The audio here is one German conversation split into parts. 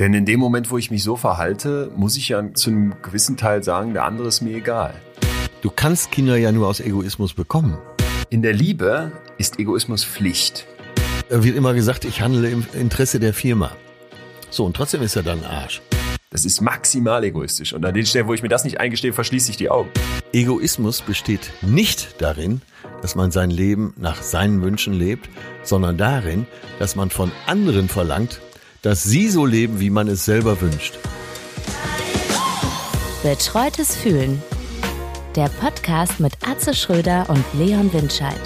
Denn in dem Moment, wo ich mich so verhalte, muss ich ja zu einem gewissen Teil sagen, der andere ist mir egal. Du kannst Kinder ja nur aus Egoismus bekommen. In der Liebe ist Egoismus Pflicht. Da wird immer gesagt, ich handle im Interesse der Firma. So, und trotzdem ist er dann Arsch. Das ist maximal egoistisch. Und an den Stellen, wo ich mir das nicht eingestehe, verschließe ich die Augen. Egoismus besteht nicht darin, dass man sein Leben nach seinen Wünschen lebt, sondern darin, dass man von anderen verlangt, dass sie so leben, wie man es selber wünscht. Betreutes Fühlen. Der Podcast mit Atze Schröder und Leon Windscheid.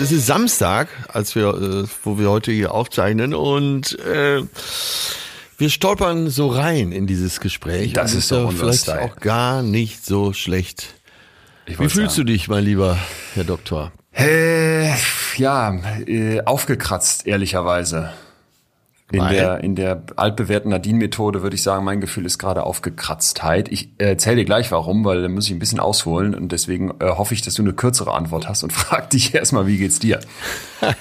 Es ist Samstag, als wir, äh, wo wir heute hier aufzeichnen und äh, wir stolpern so rein in dieses Gespräch. Das ist doch vielleicht Style. auch gar nicht so schlecht. Ich Wie fühlst sagen. du dich, mein lieber Herr Doktor? Äh, ja, äh, aufgekratzt, ehrlicherweise. In Weil? der, in der altbewährten Nadine-Methode würde ich sagen, mein Gefühl ist gerade Aufgekratztheit. Ich äh, erzähle dir gleich warum, weil da muss ich ein bisschen ausholen und deswegen äh, hoffe ich, dass du eine kürzere Antwort hast und frag dich erstmal, wie geht's dir?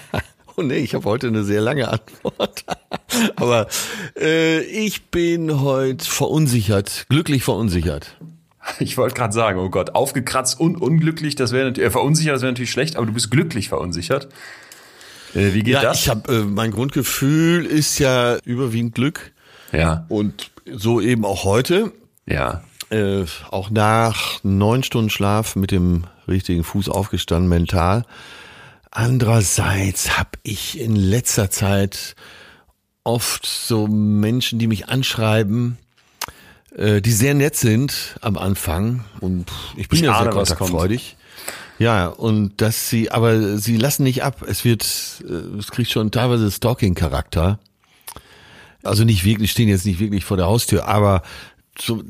Oh nee, ich habe heute eine sehr lange Antwort. Aber äh, ich bin heute verunsichert, glücklich verunsichert. Ich wollte gerade sagen, oh Gott, aufgekratzt und unglücklich, das wäre natürlich, äh, verunsichert, das wäre natürlich schlecht, aber du bist glücklich verunsichert. Äh, wie geht Ja, das? ich habe äh, mein Grundgefühl ist ja überwiegend Glück ja, und so eben auch heute. ja. Äh, auch nach neun Stunden Schlaf mit dem richtigen Fuß aufgestanden mental. Andererseits habe ich in letzter Zeit oft so Menschen, die mich anschreiben, die sehr nett sind am Anfang und ich bin Ich ja sehr ahne, was kontaktfreudig. Ja, und dass sie, aber sie lassen nicht ab. Es wird, äh, es kriegt schon teilweise Stalking-Charakter. Also nicht wirklich, stehen jetzt nicht wirklich vor der Haustür, aber so,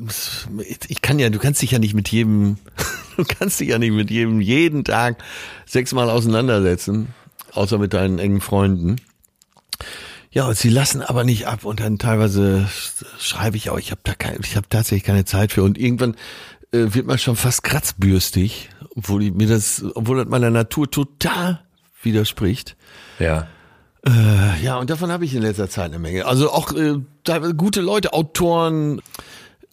ich kann ja, du kannst dich ja nicht mit jedem, du kannst dich ja nicht mit jedem jeden Tag sechsmal auseinandersetzen, außer mit deinen engen Freunden. Ja, und sie lassen aber nicht ab und dann teilweise schreibe ich auch, ich habe da kein, ich habe tatsächlich keine Zeit für und irgendwann äh, wird man schon fast kratzbürstig, obwohl mir das, obwohl das meiner Natur total widerspricht. Ja. Äh, Ja, und davon habe ich in letzter Zeit eine Menge. Also auch äh, gute Leute, Autoren,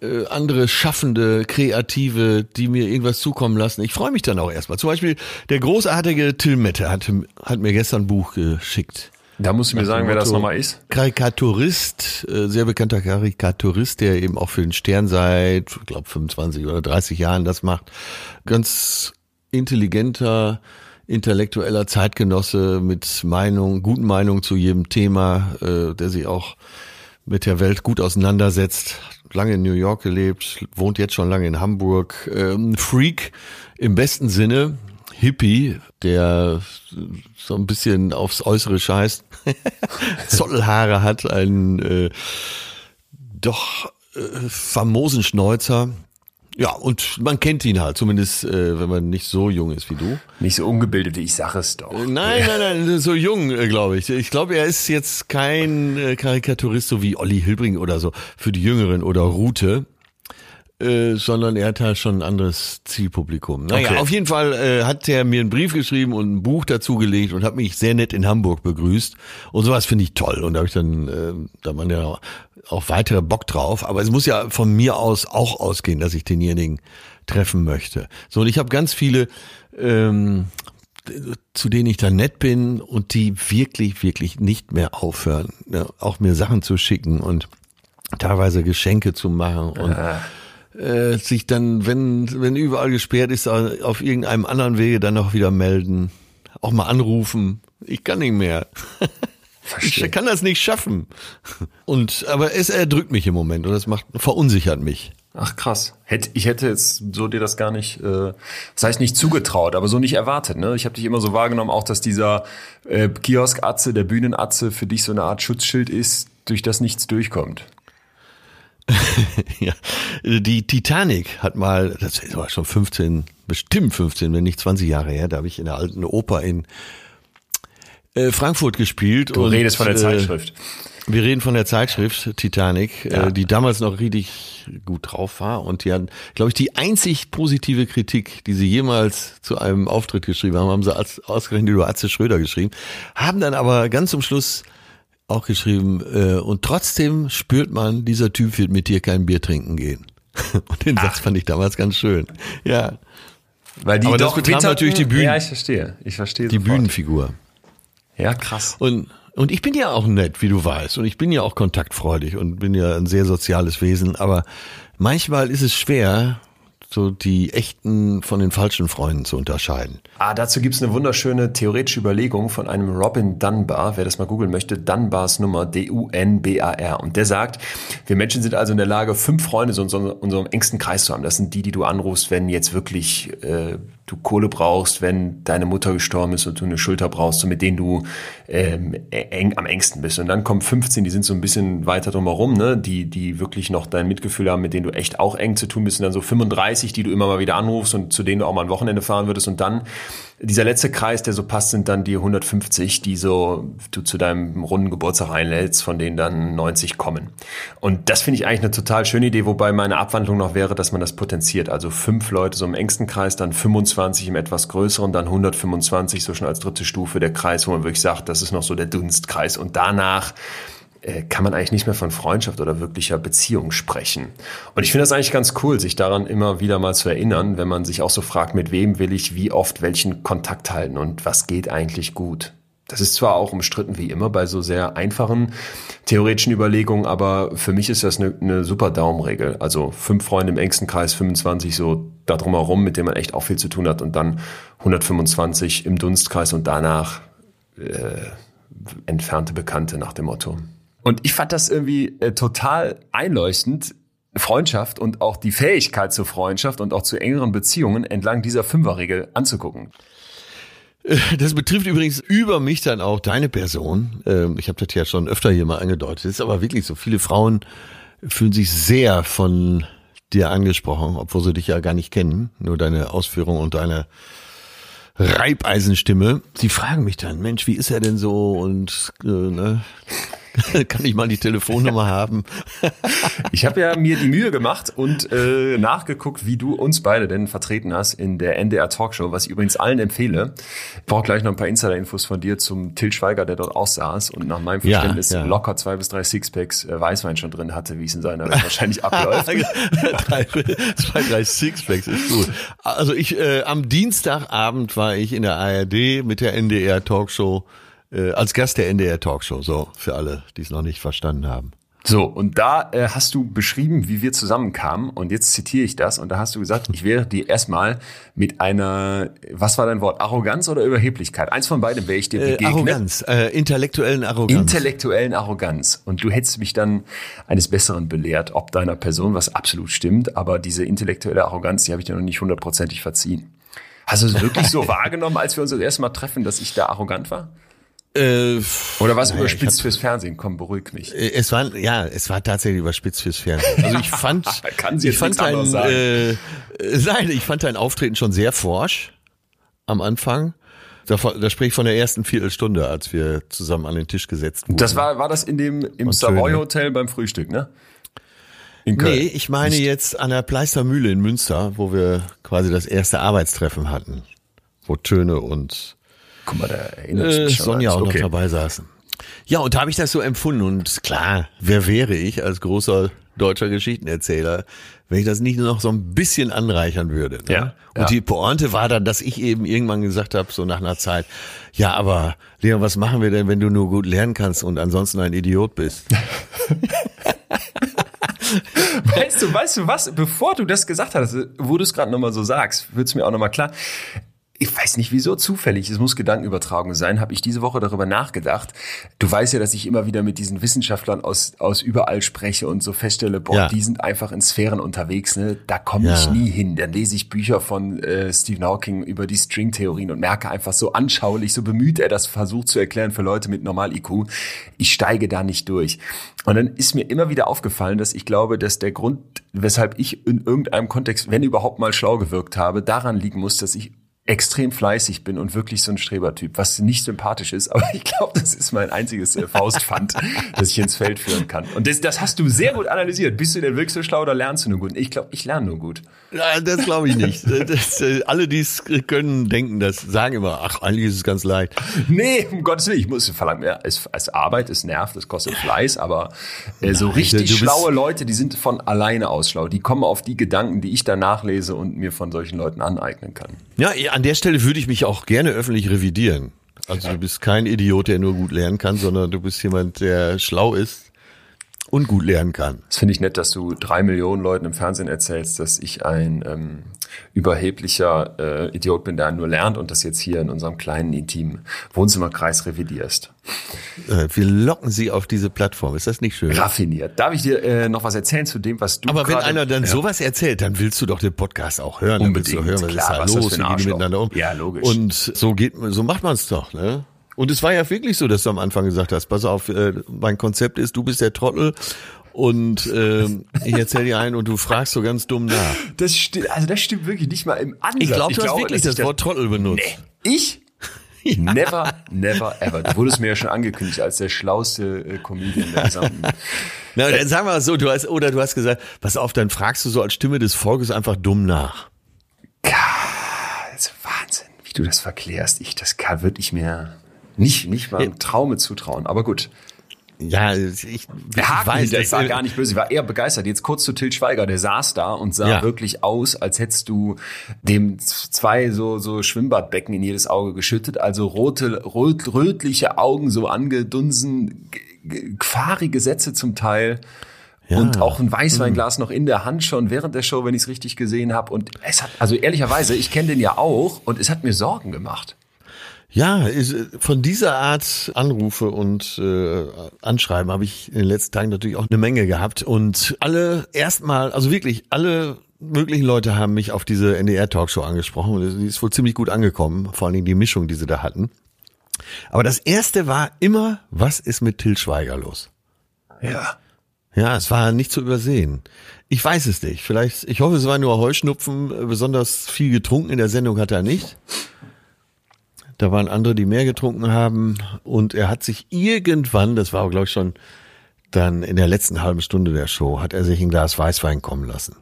äh, andere Schaffende, Kreative, die mir irgendwas zukommen lassen. Ich freue mich dann auch erstmal. Zum Beispiel der großartige Till Mette hat, hat mir gestern ein Buch geschickt. Da musst du mir sagen, wer das nochmal ist. Karikaturist, äh, sehr bekannter Karikaturist, der eben auch für den Stern seit, ich glaube, 25 oder 30 Jahren das macht. Ganz intelligenter, intellektueller Zeitgenosse mit Meinung, guten Meinungen zu jedem Thema, äh, der sich auch mit der Welt gut auseinandersetzt. Lange in New York gelebt, wohnt jetzt schon lange in Hamburg. Ähm, Freak im besten Sinne, Hippie, der so ein bisschen aufs Äußere scheißt, Zottelhaare hat, einen äh, doch äh, famosen Schnäuzer. Ja, und man kennt ihn halt, zumindest äh, wenn man nicht so jung ist wie du. Nicht so ungebildet, ich sag es doch. Nein, nein, nein, so jung, äh, glaube ich. Ich glaube, er ist jetzt kein äh, Karikaturist so wie Olli Hilbring oder so für die Jüngeren oder Rute, äh, sondern er hat da schon ein anderes Zielpublikum. Naja, Okay. auf jeden Fall äh, hat er mir einen Brief geschrieben und ein Buch dazu gelegt und hat mich sehr nett in Hamburg begrüßt. Und sowas finde ich toll. Und da habe ich dann, äh, da man ja auch weitere Bock drauf. Aber es muss ja von mir aus auch ausgehen, dass ich denjenigen treffen möchte. So, und ich habe ganz viele ähm, zu denen ich dann nett bin und die wirklich, wirklich nicht mehr aufhören, ne, auch mir Sachen zu schicken und teilweise Geschenke zu machen und äh, sich dann, wenn, wenn überall gesperrt ist, auf irgendeinem anderen Wege dann auch wieder melden, auch mal anrufen. Ich kann nicht mehr. Verstehe. Ich kann das nicht schaffen. Und, aber es erdrückt mich im Moment und das macht, verunsichert mich. Ach krass. Hätt, ich hätte jetzt so dir das gar nicht, äh, das heißt nicht zugetraut, aber so nicht erwartet. Ne? Ich habe dich immer so wahrgenommen, auch dass dieser äh, Kiosk-Atze, der Bühnenatze für dich so eine Art Schutzschild ist, durch das nichts durchkommt. ja, die Titanic hat mal, das ist aber schon 15, bestimmt 15, wenn nicht 20 Jahre her, da habe ich in der alten Oper in äh, Frankfurt gespielt. Du und, redest von der äh, Zeitschrift. Wir reden von der Zeitschrift Titanic, Ja. äh, die damals noch richtig gut drauf war und die hat, glaube ich, die einzig positive Kritik, die sie jemals zu einem Auftritt geschrieben haben, haben sie als, ausgerechnet über Atze Schröder geschrieben, haben dann aber ganz zum Schluss auch geschrieben, äh, und trotzdem spürt man, dieser Typ wird mit dir kein Bier trinken gehen. Und den Satz fand ich damals ganz schön. Ja, Weil die Aber das betraf natürlich die Bühnen- Ja, ich verstehe. Ich verstehe die sofort. Bühnenfigur. Ja, krass. Und, und ich bin ja auch nett, wie du weißt. Und ich bin ja auch kontaktfreudig und bin ja ein sehr soziales Wesen. Aber manchmal ist es schwer, so die echten von den falschen Freunden zu unterscheiden. Ah, dazu gibt's eine wunderschöne theoretische Überlegung von einem Robin Dunbar, wer das mal googeln möchte, Dunbars Nummer, D-U-N-B-A-R. Und der sagt, wir Menschen sind also in der Lage, fünf Freunde so in unserem engsten Kreis zu haben. Das sind die, die du anrufst, wenn jetzt wirklich äh, du Kohle brauchst, wenn deine Mutter gestorben ist und du eine Schulter brauchst, so mit denen du ähm, eng am engsten bist. Und dann kommen 15, die sind so ein bisschen weiter drumherum, ne? die, die wirklich noch dein Mitgefühl haben, mit denen du echt auch eng zu tun bist. Und dann so 35, die du immer mal wieder anrufst und zu denen du auch mal ein Wochenende fahren würdest. Und dann dieser letzte Kreis, der so passt, sind dann die 150, die so du zu deinem runden Geburtstag einlädst, von denen dann 90 kommen. Und das finde ich eigentlich eine total schöne Idee, wobei meine Abwandlung noch wäre, dass man das potenziert. Also fünf Leute so im engsten Kreis, dann 25 im etwas größeren, dann 125 so schon als dritte Stufe der Kreis, wo man wirklich sagt, das ist noch so der Dunstkreis. Und danach kann man eigentlich nicht mehr von Freundschaft oder wirklicher Beziehung sprechen. Und ich finde das eigentlich ganz cool, sich daran immer wieder mal zu erinnern, wenn man sich auch so fragt, mit wem will ich wie oft welchen Kontakt halten und was geht eigentlich gut. Das ist zwar auch umstritten wie immer bei so sehr einfachen theoretischen Überlegungen, aber für mich ist das eine, eine super Daumenregel. Also fünf Freunde im engsten Kreis, 25 so da drumherum, mit denen man echt auch viel zu tun hat und dann 125 im Dunstkreis und danach entfernte Bekannte nach dem Motto. Und ich fand das irgendwie äh, total einleuchtend, Freundschaft und auch die Fähigkeit zur Freundschaft und auch zu engeren Beziehungen entlang dieser Fünferregel anzugucken. Das betrifft übrigens über mich dann auch deine Person. Ähm, Ich habe das ja schon öfter hier mal angedeutet. Es ist aber wirklich so. Viele Frauen fühlen sich sehr von dir angesprochen, obwohl sie dich ja gar nicht kennen. Nur deine Ausführung und deine Reibeisenstimme. Sie fragen mich dann, Mensch, wie ist er denn so? Und äh, ne? kann ich mal die Telefonnummer haben? Ich habe ja mir die Mühe gemacht und äh, nachgeguckt, wie du uns beide denn vertreten hast in der NDR Talkshow, was ich übrigens allen empfehle. Ich brauche gleich noch ein paar Insider-Infos von dir zum Till Schweiger, der dort auch saß und nach meinem Ja, Verständnis ja. locker zwei bis drei Sixpacks äh, Weißwein schon drin hatte, wie es in seiner Welt wahrscheinlich abläuft. drei, zwei, drei Sixpacks ist gut. Also ich, äh, am Dienstagabend war ich in der ARD mit der NDR Talkshow, äh, als Gast der NDR Talkshow, so, für alle, die es noch nicht verstanden haben. So, und da äh, hast du beschrieben, wie wir zusammenkamen. Und jetzt zitiere ich das. Und da hast du gesagt, ich wäre dir erstmal mit einer, was war dein Wort, Arroganz oder Überheblichkeit? Eins von beidem wäre ich dir Äh, begegnet. Arroganz, äh, intellektuellen Arroganz. Intellektuellen Arroganz. Und du hättest mich dann eines Besseren belehrt, ob deiner Person, was absolut stimmt. Aber diese intellektuelle Arroganz, die habe ich dir noch nicht hundertprozentig verziehen. Hast du es wirklich so wahrgenommen, als wir uns das erste Mal treffen, dass ich da arrogant war? Äh, Oder was naja, überspitzt fürs Fernsehen? Komm, beruhig mich. äh, es war, ja, es war tatsächlich überspitzt fürs Fernsehen. Also ich fand, Kann sie ich fand dein, sagen. äh, äh, nein, ich fand dein Auftreten schon sehr forsch am Anfang. Da, da spreche ich von der ersten Viertelstunde, als wir zusammen an den Tisch gesetzt wurden. Das war, war das in dem, im Und Savoy? Hotel beim Frühstück, ne? In Köln. Nee, ich meine jetzt an der Pleistermühle in Münster, wo wir quasi das erste Arbeitstreffen hatten, wo Töne und Guck mal, da erinnere ich äh. Sonja auch okay. noch dabei saßen. Ja, und da habe ich das so empfunden. Und klar, wer wäre ich als großer deutscher Geschichtenerzähler, wenn ich das nicht nur noch so ein bisschen anreichern würde. Ne? Ja, und ja. die Pointe war dann, dass ich eben irgendwann gesagt habe, so nach einer Zeit, ja, aber Leon, was machen wir denn, wenn du nur gut lernen kannst und ansonsten ein Idiot bist? Weißt du, weißt du was? Bevor du das gesagt hast, wo du es gerade nochmal so sagst, wird es mir auch nochmal klar. Ich weiß nicht, wieso zufällig, es muss Gedankenübertragung sein, habe ich diese Woche darüber nachgedacht. Du weißt ja, dass ich immer wieder mit diesen Wissenschaftlern aus, aus überall spreche und so feststelle, boah, Ja. die sind einfach in Sphären unterwegs, ne? Da komme Ja. ich nie hin. Dann lese ich Bücher von äh, Stephen Hawking über die Stringtheorien und merke einfach so anschaulich, so bemüht er das versucht zu erklären für Leute mit Normal-IQ. Ich steige da nicht durch. Und dann ist mir immer wieder aufgefallen, dass ich glaube, dass der Grund, weshalb ich in irgendeinem Kontext, wenn überhaupt mal schlau gewirkt habe, daran liegen muss, dass ich extrem fleißig bin und wirklich so ein Strebertyp, was nicht sympathisch ist, aber ich glaube, das ist mein einziges äh, Faustpfand, das ich ins Feld führen kann. Und das, das hast du sehr gut analysiert. Bist du denn wirklich so schlau oder lernst du nur gut? Ich glaube, ich lerne nur gut. Ja, das glaube ich nicht. Das, äh, alle, die es können, denken das, sagen immer, ach, eigentlich ist es ganz leicht. Nee, um Gottes Willen, ich muss verlangen, ja, es, es Arbeit, es nervt, es kostet Fleiß, aber äh, so Nein, richtig du bist- schlaue Leute, die sind von alleine aus schlau. Die kommen auf die Gedanken, die ich da nachlese und mir von solchen Leuten aneignen kann. Ja, an der Stelle würde ich mich auch gerne öffentlich revidieren. Also du bist kein Idiot, der nur gut lernen kann, sondern du bist jemand, der schlau ist und gut lernen kann. Das finde ich nett, dass du drei Millionen Leuten im Fernsehen erzählst, dass ich ein ähm, überheblicher äh, Idiot bin, der nur lernt und das jetzt hier in unserem kleinen, intimen Wohnzimmerkreis revidierst. Äh, Wir locken sie auf diese Plattform. Ist das nicht schön? Raffiniert. Darf ich dir äh, noch was erzählen zu dem, was du Aber wenn einer dann Ja. sowas erzählt, dann willst du doch den Podcast auch hören. Dann willst du Unbedingt, hören, was klar, ist da was los, wie gehen die miteinander um. Ja, logisch. Und so geht, so macht man es doch, ne? Und es war ja wirklich so, dass du am Anfang gesagt hast, pass auf, äh, mein Konzept ist, du bist der Trottel und ähm, ich erzähle dir ein und du fragst so ganz dumm nach. Das stimmt, also das stimmt wirklich nicht mal im Ansatz. Ich glaube, du hast glaube, wirklich das ich Wort Trottel benutzt. Nee, ich? Never, never, ever. Du wurdest mir ja schon angekündigt als der schlauste äh, Comedian der gesamten. Na, dann sagen wir es so, du hast, oder du hast gesagt, pass auf, dann fragst du so als Stimme des Volkes einfach dumm nach. Das ist Wahnsinn, wie du das verklärst. Ich, das kann wirklich mir nicht, nicht mal im Traume zutrauen. Aber gut. Ja, ich, ich Der Haken weiß, hinter, das- ich war gar nicht böse, ich war eher begeistert. Jetzt kurz zu Till Schweiger, der saß da und sah Ja. wirklich aus, als hättest du dem zwei so, so Schwimmbadbecken in jedes Auge geschüttet, also rote, rot, rötliche Augen so angedunsen, fahrige Sätze zum Teil. Und auch ein Weißweinglas noch in der Hand schon während der Show, wenn ich es richtig gesehen habe. Und es hat, also ehrlicherweise, ich kenne den ja auch und es hat mir Sorgen gemacht. Ja, von dieser Art Anrufe und äh, Anschreiben habe ich in den letzten Tagen natürlich auch eine Menge gehabt. Und alle erstmal, also wirklich alle möglichen Leute haben mich auf diese NDR-Talkshow angesprochen. Und die ist wohl ziemlich gut angekommen, vor allen Dingen die Mischung, die sie da hatten. Aber das erste war immer, was ist mit Till Schweiger los? Ja. Ja, es war nicht zu übersehen. Ich weiß es nicht. Vielleicht, ich hoffe, es war nur Heuschnupfen. Besonders viel getrunken in der Sendung hat er nicht. Da waren andere, die mehr getrunken haben. Und er hat sich irgendwann, das war glaube ich schon dann in der letzten halben Stunde der Show, hat er sich ein Glas Weißwein kommen lassen.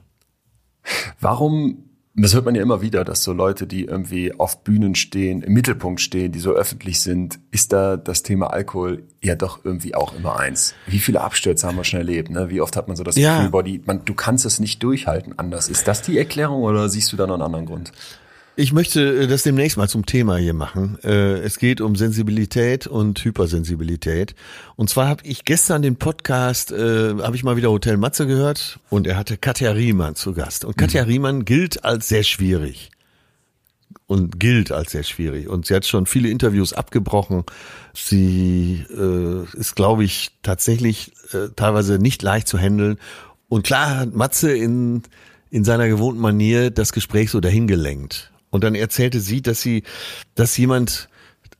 Warum, das hört man ja immer wieder, dass so Leute, die irgendwie auf Bühnen stehen, im Mittelpunkt stehen, die so öffentlich sind, ist da das Thema Alkohol ja doch irgendwie auch immer eins. Wie viele Abstürze haben wir schon erlebt? Ne? Wie oft hat man so das Ja. Gefühl, Body, man, du kannst es nicht durchhalten anders. Ist das die Erklärung oder siehst du da noch einen anderen Grund? Ich möchte äh, das demnächst mal zum Thema hier machen. Äh, Es geht um Sensibilität und Hypersensibilität. Und zwar habe ich gestern den Podcast, äh, habe ich mal wieder Hotel Matze gehört und er hatte Katja Riemann zu Gast. Und Katja Riemann gilt als sehr schwierig. Und gilt als sehr schwierig. Und sie hat schon viele Interviews abgebrochen. Sie äh, ist, glaube ich, tatsächlich äh, teilweise nicht leicht zu handeln. Und klar hat Matze in, in seiner gewohnten Manier das Gespräch so dahin gelenkt. Und dann erzählte sie, dass sie, dass jemand,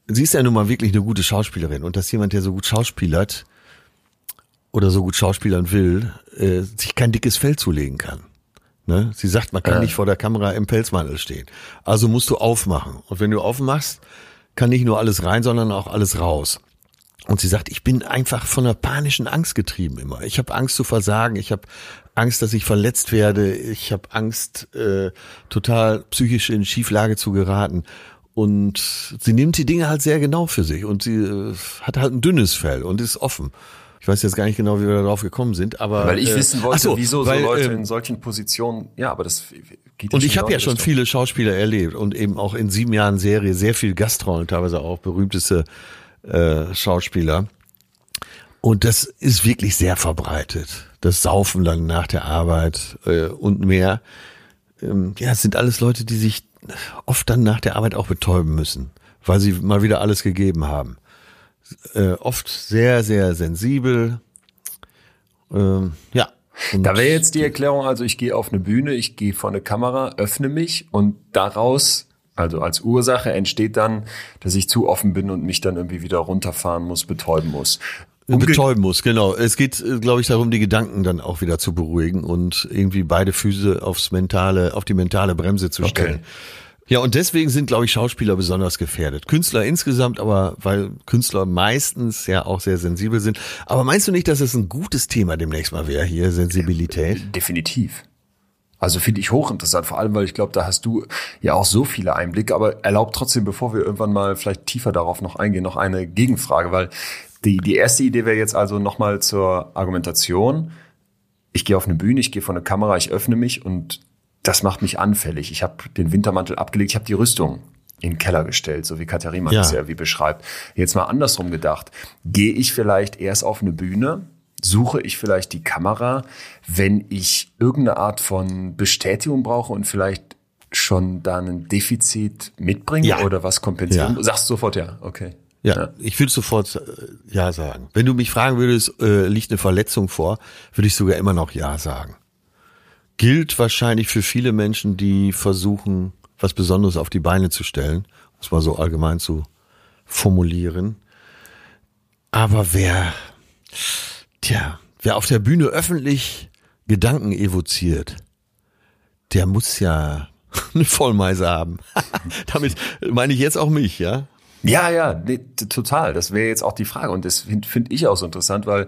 sie ist ja nun mal wirklich eine gute Schauspielerin und dass jemand, der so gut schauspielert oder so gut schauspielern will, äh, sich kein dickes Fell zulegen kann. Ne? Sie sagt, man kann Ja. nicht vor der Kamera im Pelzmantel stehen. Also musst du aufmachen. Und wenn du aufmachst, kann nicht nur alles rein, sondern auch alles raus. Und sie sagt, ich bin einfach von einer panischen Angst getrieben immer. Ich habe Angst zu versagen, ich habe Angst, dass ich verletzt werde, ich habe Angst, äh, total psychisch in Schieflage zu geraten. Und sie nimmt die Dinge halt sehr genau für sich und sie äh, hat halt ein dünnes Fell und ist offen. Ich weiß jetzt gar nicht genau, wie wir darauf gekommen sind, aber Weil ich äh, wissen wollte, so, wieso weil, so Leute ähm, in solchen Positionen, ja, aber das geht und ich habe ja schon Richtung. viele Schauspieler erlebt und eben auch in sieben Jahren Serie sehr viel Gastrollen, teilweise auch berühmteste äh, Schauspieler. Und das ist wirklich sehr verbreitet. Das Saufen dann nach der Arbeit äh, und mehr. Ähm, ja, es sind alles Leute, die sich oft dann nach der Arbeit auch betäuben müssen, weil sie mal wieder alles gegeben haben. Äh, oft sehr, sehr sensibel. Ähm, ja. Und Da wäre jetzt die Erklärung, also ich gehe auf eine Bühne, ich gehe vor eine Kamera, öffne mich und daraus, also als Ursache entsteht dann, dass ich zu offen bin und mich dann irgendwie wieder runterfahren muss, betäuben muss. Umge- betäuben muss, genau. Es geht, äh, glaube ich, darum, die Gedanken dann auch wieder zu beruhigen und irgendwie beide Füße aufs mentale, auf die mentale Bremse zu stellen. Ja, und deswegen sind, glaube ich, Schauspieler besonders gefährdet. Künstler insgesamt, aber weil Künstler meistens ja auch sehr sensibel sind. Aber meinst du nicht, dass es ein gutes Thema demnächst mal wäre hier, Sensibilität? Definitiv. Also finde ich hochinteressant, vor allem, weil ich glaube, da hast du ja auch so viele Einblicke, aber erlaubt trotzdem, bevor wir irgendwann mal vielleicht tiefer darauf noch eingehen, noch eine Gegenfrage, weil die, die erste Idee wäre jetzt also nochmal zur Argumentation. Ich gehe auf eine Bühne, ich gehe vor eine Kamera, ich öffne mich und das macht mich anfällig. Ich habe den Wintermantel abgelegt, ich habe die Rüstung in den Keller gestellt, so wie Katharina ja. das ja wie beschreibt. Jetzt mal andersrum gedacht. Gehe ich vielleicht erst auf eine Bühne, suche ich vielleicht die Kamera, wenn ich irgendeine Art von Bestätigung brauche und vielleicht schon da ein Defizit mitbringe ja. oder was kompensieren? Ja. Sagst sofort ja, okay. Ja, ja, ich würde sofort äh, ja sagen. Wenn du mich fragen würdest, äh, liegt eine Verletzung vor, würde ich sogar immer noch ja sagen gilt wahrscheinlich für viele Menschen, die versuchen, was Besonderes auf die Beine zu stellen, um es mal so allgemein zu formulieren. Aber wer, tja, wer auf der Bühne öffentlich Gedanken evoziert, der muss ja eine Vollmeise haben. Damit meine ich jetzt auch mich, ja? Ja, ja, nee, total. Das wäre jetzt auch die Frage. Und das finde find ich auch so interessant, weil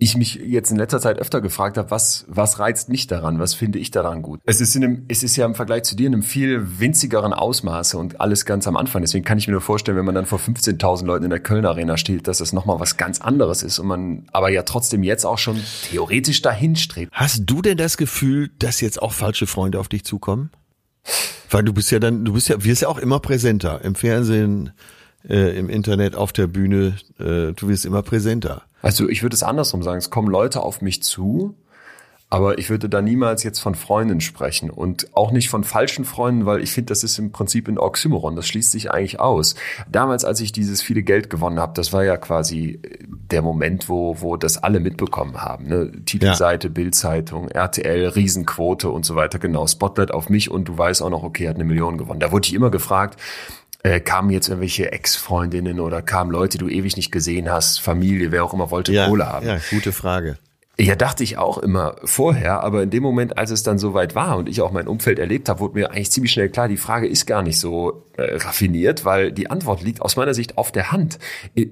ich mich jetzt in letzter Zeit öfter gefragt habe, was, was reizt mich daran? Was finde ich daran gut? Es ist, in einem, es ist ja im Vergleich zu dir in einem viel winzigeren Ausmaße und alles ganz am Anfang. Deswegen kann ich mir nur vorstellen, wenn man dann vor 15.000 Leuten in der Köln Arena steht, dass das nochmal was ganz anderes ist und man aber ja trotzdem jetzt auch schon theoretisch dahin strebt. Hast du denn das Gefühl, dass jetzt auch falsche Freunde auf dich zukommen? Weil du bist ja dann, du bist ja, wirst ja auch immer präsenter im Fernsehen, äh, im Internet, auf der Bühne. Äh, du wirst immer präsenter. Also ich würde es andersrum sagen. Es kommen Leute auf mich zu, aber ich würde da niemals jetzt von Freunden sprechen und auch nicht von falschen Freunden, weil ich finde, das ist im Prinzip ein Oxymoron. Das schließt sich eigentlich aus. Damals, als ich dieses viele Geld gewonnen habe, das war ja quasi der Moment, wo, wo das alle mitbekommen haben. Ne? Titelseite, ja. Bildzeitung, RTL, Riesenquote und so weiter. Genau, Spotlight auf mich und du weißt auch noch, okay, hat eine Million gewonnen. Da wurde ich immer gefragt, äh, kamen jetzt irgendwelche Ex-Freundinnen oder kamen Leute, die du ewig nicht gesehen hast, Familie, wer auch immer wollte ja, Kohle haben. Ja, gute Frage. Ja, dachte ich auch immer vorher, aber in dem Moment, als es dann soweit war und ich auch mein Umfeld erlebt habe, wurde mir eigentlich ziemlich schnell klar, die Frage ist gar nicht so äh, raffiniert, weil die Antwort liegt aus meiner Sicht auf der Hand.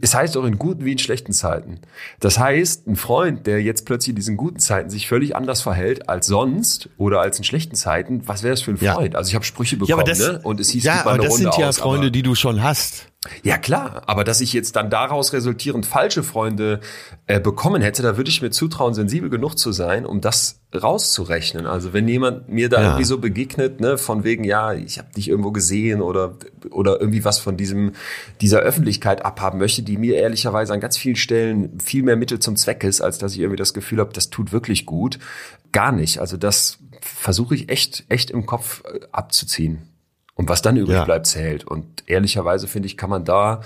Es heißt auch in guten wie in schlechten Zeiten. Das heißt, ein Freund, der jetzt plötzlich in diesen guten Zeiten sich völlig anders verhält als sonst oder als in schlechten Zeiten, was wäre das für ein Freund? Ja. Also ich habe Sprüche bekommen, ja, das, ne? Und es hieß, ja, aber das Runde sind ja aus, Freunde, die du schon hast. Ja klar, aber dass ich jetzt dann daraus resultierend falsche Freunde äh, bekommen hätte, da würde ich mir zutrauen, sensibel genug zu sein, um das rauszurechnen. Also wenn jemand mir da ja. irgendwie so begegnet, ne, von wegen, ja, ich habe dich irgendwo gesehen oder oder irgendwie was von diesem dieser Öffentlichkeit abhaben möchte, die mir ehrlicherweise an ganz vielen Stellen viel mehr Mittel zum Zweck ist, als dass ich irgendwie das Gefühl habe, das tut wirklich gut. Gar nicht. Also das versuche ich echt echt im Kopf äh, abzuziehen. Und was dann übrig ja. bleibt, zählt. Und ehrlicherweise finde ich, kann man da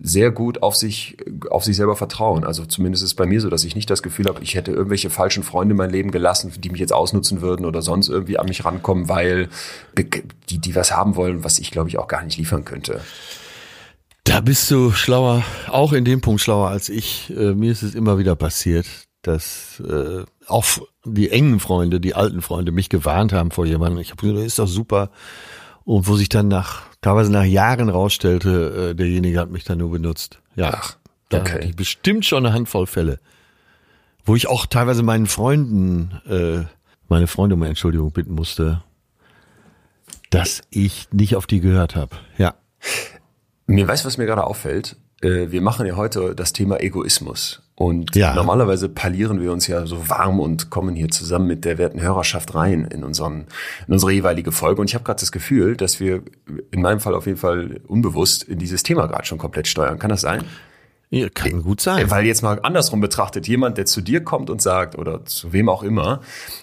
sehr gut auf sich, auf sich selber vertrauen. Also zumindest ist es bei mir so, dass ich nicht das Gefühl habe, ich hätte irgendwelche falschen Freunde in mein Leben gelassen, die mich jetzt ausnutzen würden oder sonst irgendwie an mich rankommen, weil die, die was haben wollen, was ich glaube ich auch gar nicht liefern könnte. Da bist du schlauer, auch in dem Punkt schlauer als ich. Äh, mir ist es immer wieder passiert, dass äh, auch die engen Freunde, die alten Freunde mich gewarnt haben vor jemandem. Ich habe gesagt, ist doch super und wo sich dann nach, teilweise nach Jahren rausstellte, äh, derjenige hat mich dann nur benutzt. Ja, Ach, da okay. hatte ich bestimmt schon eine Handvoll Fälle. Wo ich auch teilweise meinen Freunden, äh, meine Freunde um Entschuldigung bitten musste, dass ich nicht auf die gehört habe. Ja. Mir weiß, was mir gerade auffällt. Äh, wir machen ja heute das Thema Egoismus. Und ja. normalerweise parlieren wir uns ja so warm und kommen hier zusammen mit der werten Hörerschaft rein in, unseren, in unsere jeweilige Folge. Und ich habe gerade das Gefühl, dass wir in meinem Fall auf jeden Fall unbewusst in dieses Thema gerade schon komplett steuern. Kann das sein? Ja, kann gut sein. Weil jetzt mal andersrum betrachtet, jemand, der zu dir kommt und sagt, oder zu wem auch immer,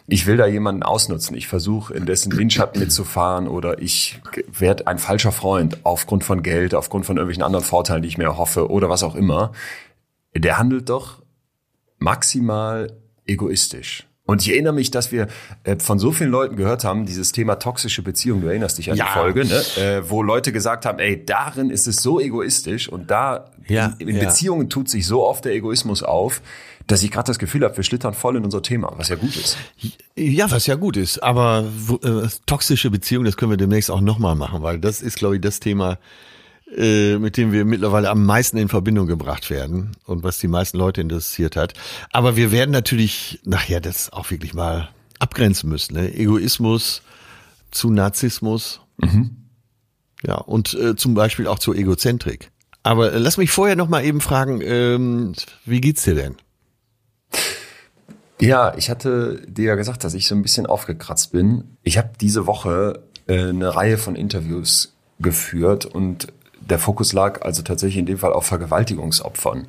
ich will da jemanden ausnutzen, ich versuche in dessen Windschatten mitzufahren oder ich werde ein falscher Freund aufgrund von Geld, aufgrund von irgendwelchen anderen Vorteilen, die ich mir erhoffe oder was auch immer der handelt doch maximal egoistisch. Und ich erinnere mich, dass wir äh, von so vielen Leuten gehört haben, dieses Thema toxische Beziehung, du erinnerst dich an Ja. die Folge, ne? äh, wo Leute gesagt haben, ey, darin ist es so egoistisch und da Ja, in, in ja. Beziehungen tut sich so oft der Egoismus auf, dass ich gerade das Gefühl habe, wir schlittern voll in unser Thema, was ja gut ist. Ja, was ja gut ist, aber äh, toxische Beziehungen, das können wir demnächst auch nochmal machen, weil das ist, glaube ich, das Thema, mit dem wir mittlerweile am meisten in Verbindung gebracht werden und was die meisten Leute interessiert hat. Aber wir werden natürlich nachher das auch wirklich mal abgrenzen müssen. Ne? Egoismus zu Narzissmus. Ja, und äh, zum Beispiel auch zur Egozentrik. Aber äh, lass mich vorher noch mal eben fragen, ähm, wie geht's dir denn? Ja, ich hatte dir ja gesagt, dass ich so ein bisschen aufgekratzt bin. Ich habe diese Woche äh, eine Reihe von Interviews geführt und der Fokus lag also tatsächlich in dem Fall auf Vergewaltigungsopfern.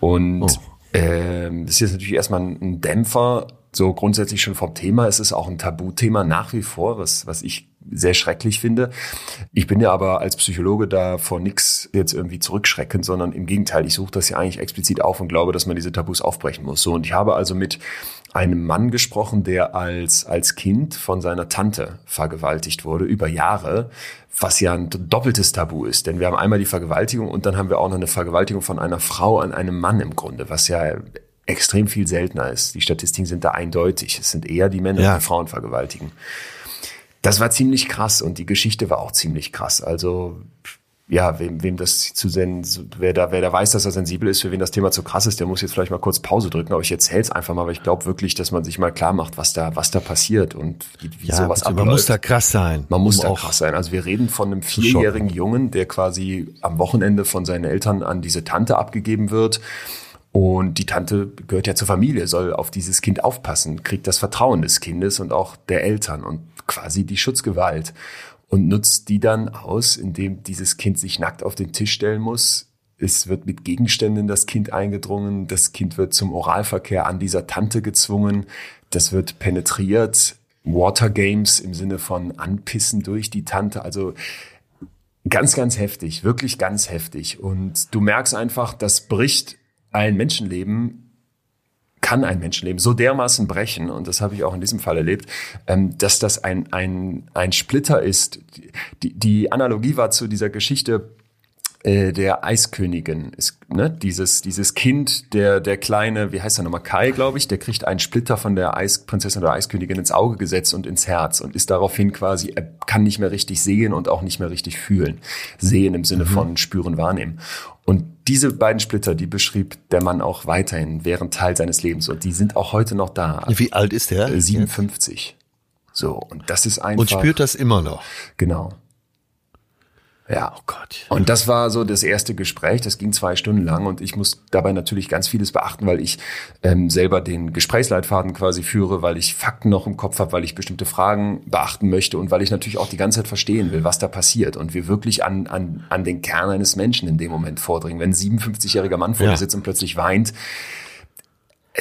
Und ähm, das ist jetzt natürlich erstmal ein Dämpfer, so grundsätzlich schon vom Thema. Es ist auch ein Tabuthema nach wie vor, was, was ich sehr schrecklich finde. Ich bin ja aber als Psychologe da vor nix jetzt irgendwie zurückschreckend, sondern im Gegenteil, ich suche das ja eigentlich explizit auf und glaube, dass man diese Tabus aufbrechen muss. So, und ich habe also mit einem Mann gesprochen, der als, als Kind von seiner Tante vergewaltigt wurde, über Jahre, was ja ein doppeltes Tabu ist. Denn wir haben einmal die Vergewaltigung und dann haben wir auch noch eine Vergewaltigung von einer Frau an einem Mann im Grunde, was ja extrem viel seltener ist. Die Statistiken sind da eindeutig. Es sind eher die Männer, Ja. die Frauen vergewaltigen. Das war ziemlich krass und die Geschichte war auch ziemlich krass. Also ja, wem, wem das zu sen wer da, wer da weiß, dass er sensibel ist, für wen das Thema zu krass ist, der muss jetzt vielleicht mal kurz Pause drücken. Aber ich erzähle es einfach mal, weil ich glaube wirklich, dass man sich mal klar macht, was da, was da passiert und wie, wie sowas bitte, abläuft. man muss da krass sein. Man muss um da krass sein. Also wir reden von einem vierjährigen Jungen, der quasi am Wochenende von seinen Eltern an diese Tante abgegeben wird. Und die Tante gehört ja zur Familie, soll auf dieses Kind aufpassen, kriegt das Vertrauen des Kindes und auch der Eltern und quasi die Schutzgewalt und nutzt die dann aus, indem dieses Kind sich nackt auf den Tisch stellen muss. Es wird mit Gegenständen das Kind eingedrungen. Das Kind wird zum Oralverkehr an dieser Tante gezwungen. Das wird penetriert. Water Games im Sinne von Anpissen durch die Tante. Also ganz, ganz heftig, wirklich ganz heftig. Und du merkst einfach, das bricht ein Menschenleben kann ein Menschenleben so dermaßen brechen, und das habe ich auch in diesem Fall erlebt, ähm, dass das ein, ein, ein Splitter ist. Die, die Analogie war zu dieser Geschichte äh, der Eiskönigin. Ist, ne? dieses, dieses Kind, der, der kleine, wie heißt er nochmal, Kai, glaube ich, der kriegt einen Splitter von der Eisprinzessin oder Eiskönigin ins Auge gesetzt und ins Herz und ist daraufhin quasi, er kann nicht mehr richtig sehen und auch nicht mehr richtig fühlen. Sehen im Sinne von spüren, wahrnehmen. Und diese beiden Splitter, die beschrieb der Mann auch weiterhin während Teil seines Lebens und die sind auch heute noch da. Wie alt ist der? Äh, 57. So, und das ist einfach. Und spürt das immer noch. Genau. Ja. Oh Gott. Und das war so das erste Gespräch. Das ging zwei Stunden lang und ich muss dabei natürlich ganz vieles beachten, weil ich ähm, selber den Gesprächsleitfaden quasi führe, weil ich Fakten noch im Kopf habe, weil ich bestimmte Fragen beachten möchte und weil ich natürlich auch die ganze Zeit verstehen will, was da passiert und wir wirklich an, an, an den Kern eines Menschen in dem Moment vordringen. Wenn ein 57-jähriger Mann vor Ja. dir sitzt und plötzlich weint,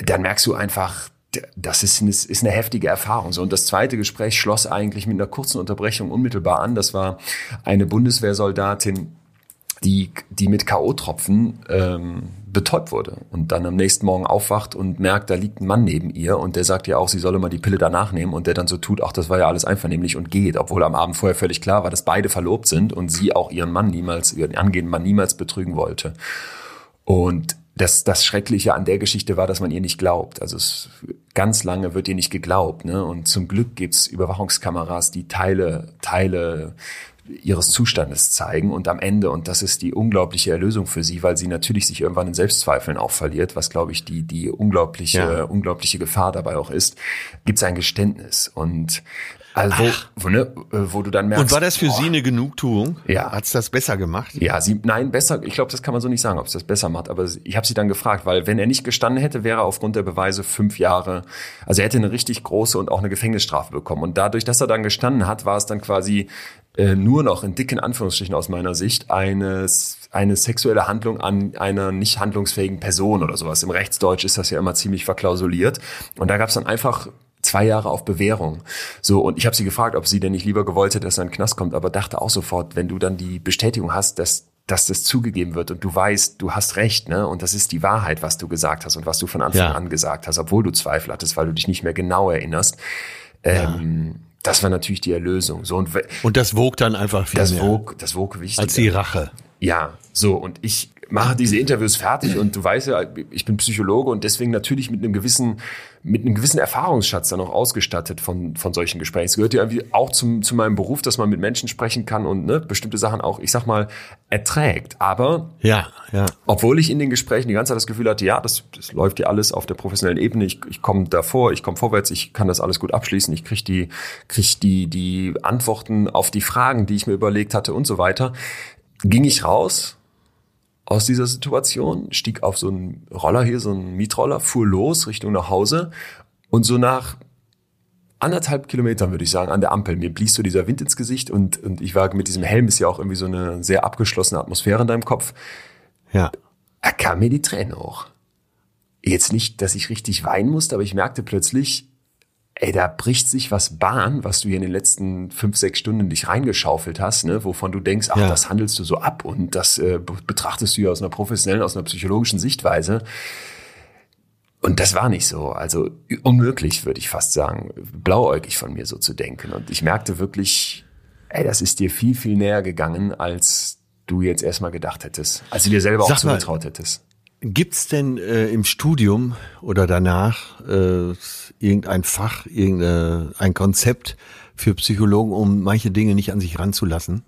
dann merkst du einfach, das ist eine, ist eine heftige Erfahrung. So und das zweite Gespräch schloss eigentlich mit einer kurzen Unterbrechung unmittelbar an. Das war eine Bundeswehrsoldatin, die die mit KO-Tropfen ähm, betäubt wurde und dann am nächsten Morgen aufwacht und merkt, da liegt ein Mann neben ihr und der sagt ihr auch, sie solle mal die Pille danach nehmen und der dann so tut, ach, das war ja alles einvernehmlich und geht, obwohl am Abend vorher völlig klar war, dass beide verlobt sind und sie auch ihren Mann niemals, ihren angehenden Mann niemals betrügen wollte. Und das, das Schreckliche an der Geschichte war, dass man ihr nicht glaubt. Also es, ganz lange wird ihr nicht geglaubt. Ne? Und zum Glück gibt's Überwachungskameras, die Teile, Teile ihres Zustandes zeigen und am Ende, und das ist die unglaubliche Erlösung für sie, weil sie natürlich sich irgendwann in Selbstzweifeln auch verliert, was glaube ich die, die unglaubliche, Ja. unglaubliche Gefahr dabei auch ist, gibt's ein Geständnis. Und also, wo, ne, wo du dann merkst. Und war das für boah, Sie eine Genugtuung? Ja. Hat's das besser gemacht? ja, sie, nein, besser, ich glaube, das kann man so nicht sagen, ob es das besser macht, aber ich habe sie dann gefragt, weil wenn er nicht gestanden hätte, wäre er aufgrund der Beweise fünf Jahre, also er hätte eine richtig große und auch eine Gefängnisstrafe bekommen. Und dadurch, dass er dann gestanden hat, war es dann quasi äh, nur noch in dicken Anführungsstrichen aus meiner Sicht eines, eine sexuelle Handlung an einer nicht handlungsfähigen Person oder sowas. Im Rechtsdeutsch ist das ja immer ziemlich verklausuliert. Und da gab es dann einfach zwei Jahre auf Bewährung. So, und ich habe sie gefragt, ob sie denn nicht lieber gewollt hätte, dass er in den Knast kommt, aber dachte auch sofort, wenn du dann die Bestätigung hast, dass dass das zugegeben wird und du weißt, du hast recht, ne? Und das ist die Wahrheit, was du gesagt hast und was du von Anfang ja. an gesagt hast, obwohl du Zweifel hattest, weil du dich nicht mehr genau erinnerst. Ähm, ja. Das war natürlich die Erlösung. So und, und das wog dann einfach viel das mehr. Wog, das wog wichtig. Als die Rache. Ja, so und ich mache diese Interviews fertig und du weißt ja, ich bin Psychologe und deswegen natürlich mit einem gewissen, mit einem gewissen Erfahrungsschatz dann auch ausgestattet von, von solchen Gesprächen. Es gehört ja irgendwie auch zum, zu meinem Beruf, dass man mit Menschen sprechen kann und ne, bestimmte Sachen auch, ich sag mal, erträgt. Aber ja, ja. obwohl ich in den Gesprächen die ganze Zeit das Gefühl hatte, ja, das, das läuft ja alles auf der professionellen Ebene, ich, ich komme davor, ich komme vorwärts, ich kann das alles gut abschließen, ich kriege die, krieg die, die Antworten auf die Fragen, die ich mir überlegt hatte und so weiter, ging ich raus aus dieser Situation, stieg auf so einen Roller hier, so einen Mietroller, fuhr los Richtung nach Hause und so nach anderthalb Kilometern, würde ich sagen, an der Ampel. Mir blies so dieser Wind ins Gesicht und, und ich war mit diesem Helm ist ja auch irgendwie so eine sehr abgeschlossene Atmosphäre in deinem Kopf. Ja. Da kam mir die Träne hoch. Jetzt nicht, dass ich richtig weinen musste, aber ich merkte plötzlich, ey, da bricht sich was Bahn, was du hier in den letzten fünf, sechs Stunden dich reingeschaufelt hast, ne, wovon du denkst, ach, ja. das handelst du so ab und das äh, betrachtest du ja aus einer professionellen, aus einer psychologischen Sichtweise. Und das war nicht so. Also unmöglich, würde ich fast sagen, blauäugig von mir so zu denken. Und ich merkte wirklich, ey, das ist dir viel, viel näher gegangen, als du jetzt erstmal gedacht hättest, als du dir selber Sag auch zugetraut hättest. Gibt's denn äh, im Studium oder danach äh, irgendein Fach, irgendein Konzept für Psychologen, um manche Dinge nicht an sich ranzulassen?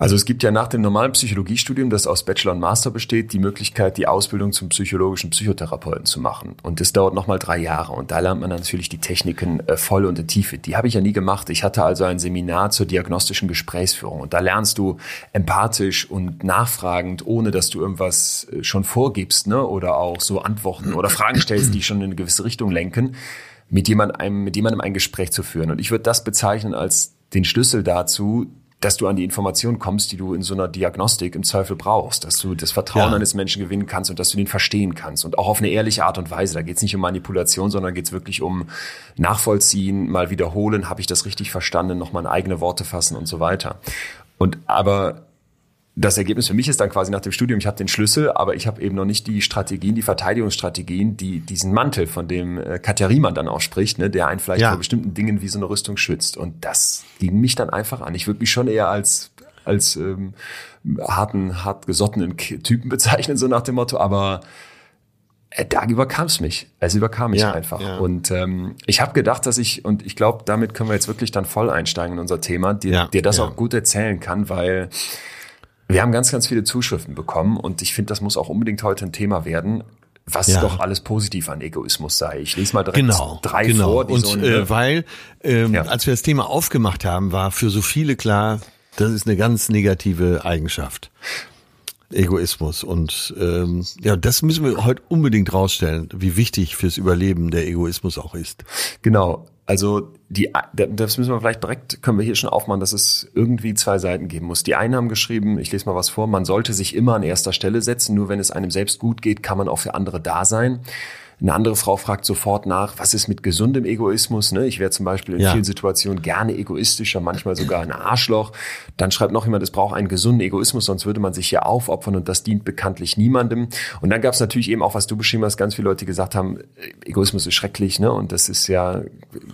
Also es gibt ja nach dem normalen Psychologiestudium, das aus Bachelor und Master besteht, die Möglichkeit, die Ausbildung zum psychologischen Psychotherapeuten zu machen. Und das dauert nochmal drei Jahre. Und da lernt man natürlich die Techniken äh, voll und in Tiefe. Die habe ich ja nie gemacht. Ich hatte also ein Seminar zur diagnostischen Gesprächsführung. Und da lernst du empathisch und nachfragend, ohne dass du irgendwas äh, schon vorgibst, ne? oder auch so Antworten oder Fragen stellst, die schon in eine gewisse Richtung lenken, mit jemandem, mit jemandem ein Gespräch zu führen. Und ich würde das bezeichnen als den Schlüssel dazu, dass du an die Informationen kommst, die du in so einer Diagnostik im Zweifel brauchst, dass du das Vertrauen ja. eines Menschen gewinnen kannst und dass du den verstehen kannst und auch auf eine ehrliche Art und Weise. Da geht es nicht um Manipulation, sondern geht es wirklich um Nachvollziehen, mal wiederholen, habe ich das richtig verstanden, nochmal in eigene Worte fassen und so weiter. Und aber das Ergebnis für mich ist dann quasi nach dem Studium, ich habe den Schlüssel, aber ich habe eben noch nicht die Strategien, die Verteidigungsstrategien, die diesen Mantel, von dem äh, Katja Riemann dann auch spricht, ne, der einen vielleicht ja. vor bestimmten Dingen wie so eine Rüstung schützt. Und das ging mich dann einfach an. Ich würde mich schon eher als als ähm, harten, hart gesottenen Typen bezeichnen, so nach dem Motto, aber äh, da überkam es mich. Es überkam mich ja, einfach. Ja. Und ähm, ich habe gedacht, dass ich, und ich glaube, damit können wir jetzt wirklich dann voll einsteigen in unser Thema, dir, dir das auch gut erzählen kann, weil wir haben ganz, ganz viele Zuschriften bekommen und ich finde, das muss auch unbedingt heute ein Thema werden, was ja. doch alles positiv an Egoismus sei. Ich lese mal direkt genau, drei genau. vor. Die und so äh, weil, ähm, ja. als wir das Thema aufgemacht haben, war für so viele klar, das ist eine ganz negative Eigenschaft. Egoismus. Und ähm, ja, das müssen wir heute unbedingt rausstellen, wie wichtig fürs Überleben der Egoismus auch ist. Genau. Also die, das müssen wir vielleicht direkt, können wir hier schon aufmachen, dass es irgendwie zwei Seiten geben muss. Die einen haben geschrieben, ich lese mal was vor, man sollte sich immer an erster Stelle setzen, nur wenn es einem selbst gut geht, kann man auch für andere da sein. Eine andere Frau fragt sofort nach, was ist mit gesundem Egoismus? Ne? Ich wäre zum Beispiel in ja. vielen Situationen gerne egoistischer, manchmal sogar ein Arschloch. Dann schreibt noch jemand, es braucht einen gesunden Egoismus, sonst würde man sich hier aufopfern und das dient bekanntlich niemandem. Und dann gab es natürlich eben auch, was du beschrieben hast, ganz viele Leute, die gesagt haben, Egoismus ist schrecklich, ne? Und das ist ja,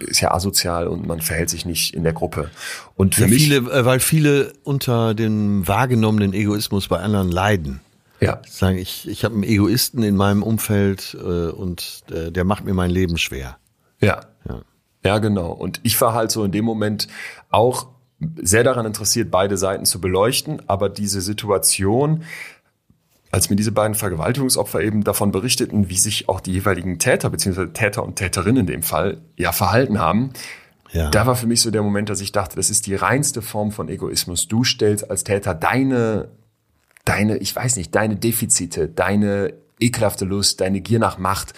ist ja asozial und man verhält sich nicht in der Gruppe. Und für ja, mich, viele, äh, weil viele unter dem wahrgenommenen Egoismus bei anderen leiden. Ja. Sagen, ich, ich habe einen Egoisten in meinem Umfeld äh, und äh, der macht mir mein Leben schwer. Ja. ja. Ja, genau. Und ich war halt so in dem Moment auch sehr daran interessiert, beide Seiten zu beleuchten, aber diese Situation, als mir diese beiden Vergewaltigungsopfer eben davon berichteten, wie sich auch die jeweiligen Täter beziehungsweise Täter und Täterinnen in dem Fall ja verhalten haben, ja. da war für mich so der Moment, dass ich dachte, das ist die reinste Form von Egoismus. Du stellst als Täter deine deine, ich weiß nicht, deine Defizite, deine ekelhafte Lust, deine Gier nach Macht,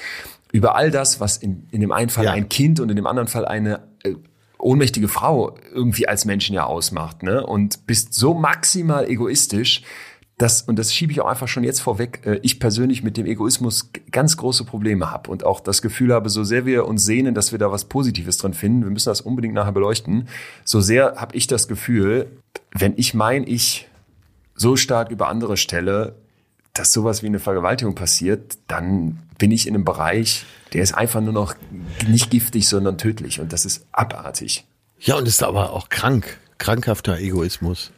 über all das, was in, in dem einen Fall ja. ein Kind und in dem anderen Fall eine äh, ohnmächtige Frau irgendwie als Menschen ja ausmacht, ne? Und bist so maximal egoistisch, dass, und das schiebe ich auch einfach schon jetzt vorweg, äh, ich persönlich mit dem Egoismus ganz große Probleme habe und auch das Gefühl habe, so sehr wir uns sehnen, dass wir da was Positives drin finden, wir müssen das unbedingt nachher beleuchten, so sehr habe ich das Gefühl, wenn ich mein Ich so stark über andere stelle, dass sowas wie eine Vergewaltigung passiert, dann bin ich in einem Bereich, der ist einfach nur noch nicht giftig, sondern tödlich. Und das ist abartig. Ja, und ist aber auch krank. Krankhafter Egoismus.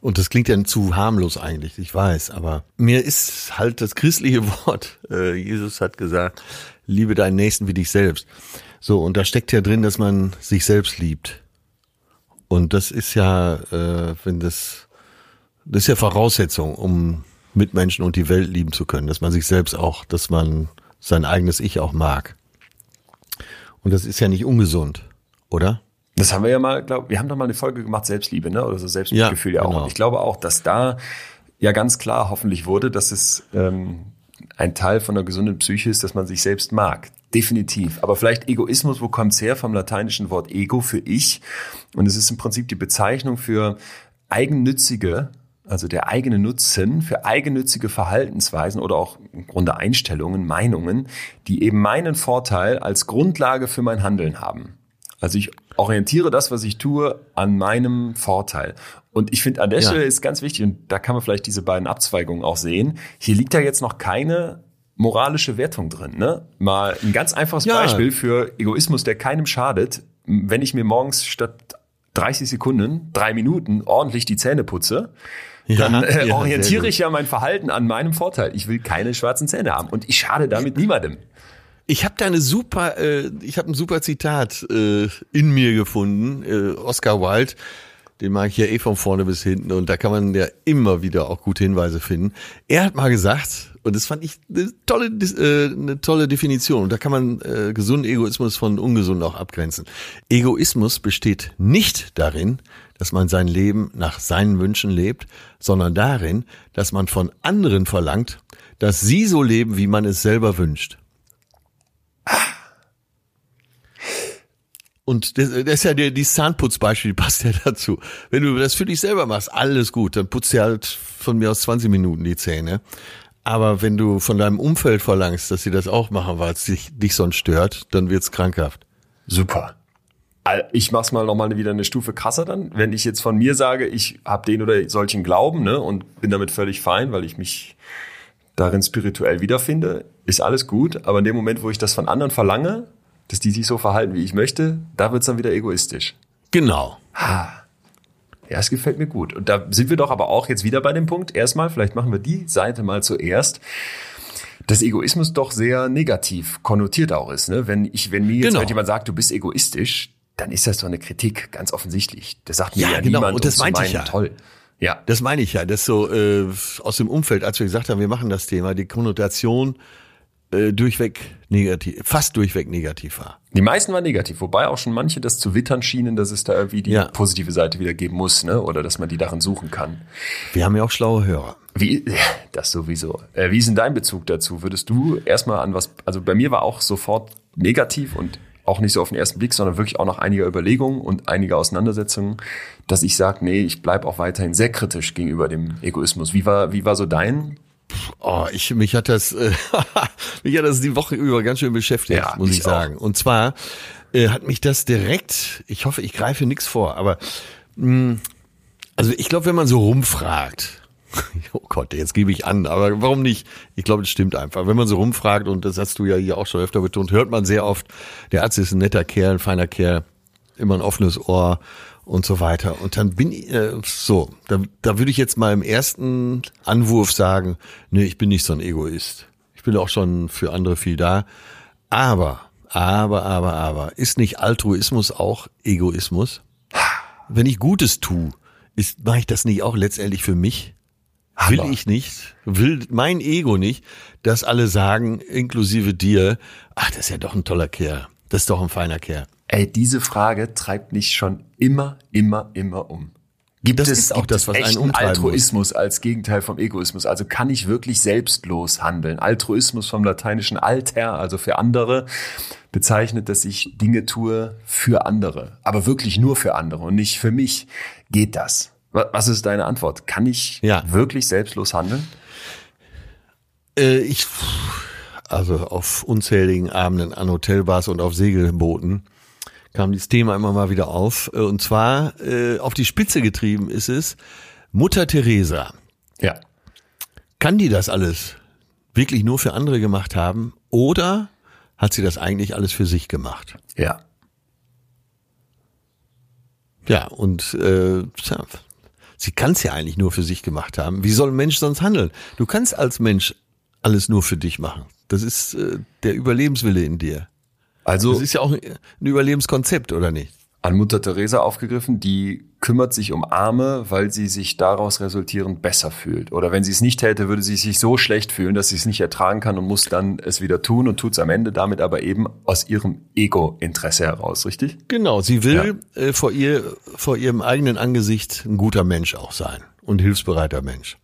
Und das klingt ja zu harmlos eigentlich, ich weiß, aber mir ist halt das christliche Wort, äh, Jesus hat gesagt, liebe deinen Nächsten wie dich selbst. So, und da steckt ja drin, dass man sich selbst liebt. Und das ist ja, äh, wenn das, das ist ja Voraussetzung, um Mitmenschen und die Welt lieben zu können, dass man sich selbst auch, dass man sein eigenes Ich auch mag. Und das ist ja nicht ungesund, oder? Das haben wir ja mal, glaube wir haben doch mal eine Folge gemacht, Selbstliebe, ne? Oder so Selbstmitgefühl ja, ja auch. Genau. Und ich glaube auch, dass da ja ganz klar hoffentlich wurde, dass es ähm, ein Teil von einer gesunden Psyche ist, dass man sich selbst mag. Definitiv. Aber vielleicht Egoismus, wo kommt's her? Vom lateinischen Wort ego für ich. Und es ist im Prinzip die Bezeichnung für eigennützige, also der eigene Nutzen für eigennützige Verhaltensweisen oder auch im Grunde Einstellungen, Meinungen, die eben meinen Vorteil als Grundlage für mein Handeln haben. Also ich orientiere das, was ich tue, an meinem Vorteil. Und ich finde, an der ja. Stelle ist ganz wichtig, und da kann man vielleicht diese beiden Abzweigungen auch sehen, hier liegt ja jetzt noch keine moralische Wertung drin. Ne? Mal ein ganz einfaches ja. Beispiel für Egoismus, der keinem schadet. Wenn ich mir morgens statt 30 Sekunden, drei Minuten ordentlich die Zähne putze, ja, dann äh, orientiere ich ja mein Verhalten an meinem Vorteil. Ich will keine schwarzen Zähne haben und ich schade damit niemandem. Ich habe da eine super, äh, ich habe ein super Zitat äh, in mir gefunden. Äh, Oscar Wilde, den mag ich ja eh von vorne bis hinten und da kann man ja immer wieder auch gute Hinweise finden. Er hat mal gesagt, und das fand ich eine tolle, äh, eine tolle Definition. Und da kann man äh, gesunden Egoismus von ungesund auch abgrenzen. Egoismus besteht nicht darin, dass man sein Leben nach seinen Wünschen lebt, sondern darin, dass man von anderen verlangt, dass sie so leben, wie man es selber wünscht. Und das, das ist ja der, die Zahnputzbeispiel passt ja dazu. Wenn du das für dich selber machst, alles gut, dann putzt dir halt von mir aus 20 Minuten die Zähne. Aber wenn du von deinem Umfeld verlangst, dass sie das auch machen, weil es dich, dich sonst stört, dann wird's krankhaft. Super. Ich mach's mal nochmal wieder eine Stufe krasser dann. Wenn ich jetzt von mir sage, ich habe den oder solchen Glauben ne, und bin damit völlig fein, weil ich mich darin spirituell wiederfinde, ist alles gut. Aber in dem Moment, wo ich das von anderen verlange, dass die sich so verhalten, wie ich möchte, da wird's dann wieder egoistisch. Genau. Ha. Ja, es gefällt mir gut. Und da sind wir doch aber auch jetzt wieder bei dem Punkt. Erstmal, vielleicht machen wir die Seite mal zuerst dass Egoismus doch sehr negativ konnotiert auch ist. Ne? Wenn ich, wenn mir jetzt genau. jemand sagt, du bist egoistisch, dann ist das doch eine Kritik, ganz offensichtlich. Das sagt mir ja, ja genau. niemand. Und das meinte ich ja. Toll. Ja. Das meine ich ja. Das so äh, aus dem Umfeld, als wir gesagt haben, wir machen das Thema, die Konnotation äh, durchweg negativ, fast durchweg negativ war. Die meisten waren negativ, wobei auch schon manche das zu wittern schienen, dass es da irgendwie die ja. positive Seite wieder geben muss, ne? Oder dass man die darin suchen kann. Wir haben ja auch schlaue Hörer. Wie, das sowieso. Äh, wie ist denn dein Bezug dazu? Würdest du erstmal an was, also bei mir war auch sofort negativ und auch nicht so auf den ersten Blick, sondern wirklich auch nach einiger Überlegung und einiger Auseinandersetzungen, dass ich sage, nee, ich bleib auch weiterhin sehr kritisch gegenüber dem Egoismus. Wie war, wie war so dein Oh, ich, mich hat das, äh, mich hat das die Woche über ganz schön beschäftigt, ja, muss ich sagen. Auch. Und zwar äh, hat mich das direkt, ich hoffe, ich greife nichts vor, aber mh, mm, also ich glaube, wenn man so rumfragt, oh Gott, jetzt gebe ich an, aber warum nicht? Ich glaube, das stimmt einfach. Wenn man so rumfragt, und das hast du ja hier auch schon öfter betont, hört man sehr oft, der Arzt ist ein netter Kerl, ein feiner Kerl, immer ein offenes Ohr und so weiter. Und dann bin ich äh, so, da, da würde ich jetzt mal im ersten Anwurf sagen, nee, ich bin nicht so ein Egoist. Ich bin auch schon für andere viel da. Aber, aber, aber, aber, ist nicht Altruismus auch Egoismus? Wenn ich Gutes tue, ist, mache ich das nicht auch letztendlich für mich? Will ich nicht, will mein Ego nicht, dass alle sagen, inklusive dir, ach, das ist ja doch ein toller Kerl, das ist doch ein feiner Kerl. Ey, diese Frage treibt mich schon immer, immer, immer um. Gibt das es ist auch das, was einen umtreiben Altruismus muss. als Gegenteil vom Egoismus? Also kann ich wirklich selbstlos handeln? Altruismus vom lateinischen alter, also für andere, bezeichnet, dass ich Dinge tue für andere, aber wirklich nur für andere und nicht für mich. Geht das? Was ist deine Antwort? Kann ich ja. wirklich selbstlos handeln? Äh, ich, also auf unzähligen Abenden an Hotelbars und auf Segelbooten kam dieses Thema immer mal wieder auf. Äh, und zwar äh, auf die Spitze getrieben ist es, Mutter Teresa, Ja. kann die das alles wirklich nur für andere gemacht haben oder hat sie das eigentlich alles für sich gemacht? Ja. Ja, und äh, sie kann es ja eigentlich nur für sich gemacht haben. Wie soll ein Mensch sonst handeln? Du kannst als Mensch alles nur für dich machen. Das ist äh, der Überlebenswille in dir. Also Das ist ja auch ein Überlebenskonzept, oder nicht? An Mutter Teresa aufgegriffen, die kümmert sich um Arme, weil sie sich daraus resultierend besser fühlt. Oder wenn sie es nicht täte, würde sie sich so schlecht fühlen, dass sie es nicht ertragen kann und muss dann es wieder tun und tut es am Ende damit aber eben aus ihrem Ego-Interesse heraus, richtig? Genau, sie will äh, vor ihr, vor ihrem eigenen Angesicht ein guter Mensch auch sein und hilfsbereiter Mensch.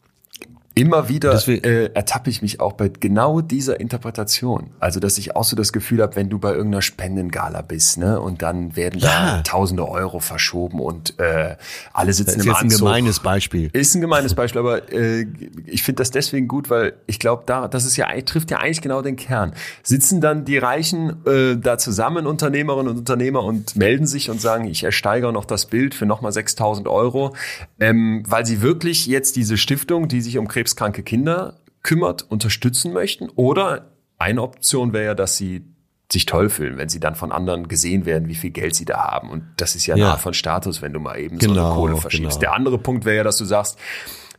Immer wieder Deswegen- äh, ertappe ich mich auch bei genau dieser Interpretation. Also, dass ich auch so das Gefühl habe, wenn du bei irgendeiner Spendengala bist, ne, und dann werden da Ja. tausende Euro verschoben und äh, alle Das sitzen ist im jetzt ein Anzug. gemeines Beispiel. Ist ein gemeines Beispiel, aber äh, ich finde das deswegen gut, weil ich glaube, da das ist ja trifft ja eigentlich genau den Kern. Sitzen dann die Reichen äh, da zusammen, Unternehmerinnen und Unternehmer, und melden sich und sagen, ich ersteigere noch das Bild für nochmal 6.000 Euro, ähm, weil sie wirklich jetzt diese Stiftung, die sich um krebskranke Kinder kümmert, unterstützen möchten. Oder eine Option wäre ja, dass sie sich toll fühlen, wenn sie dann von anderen gesehen werden, wie viel Geld sie da haben. Und das ist ja, Ja. nahe von Status, wenn du mal eben so Genau, eine Kohle verschiebst. genau. Der andere Punkt wäre ja, dass du sagst,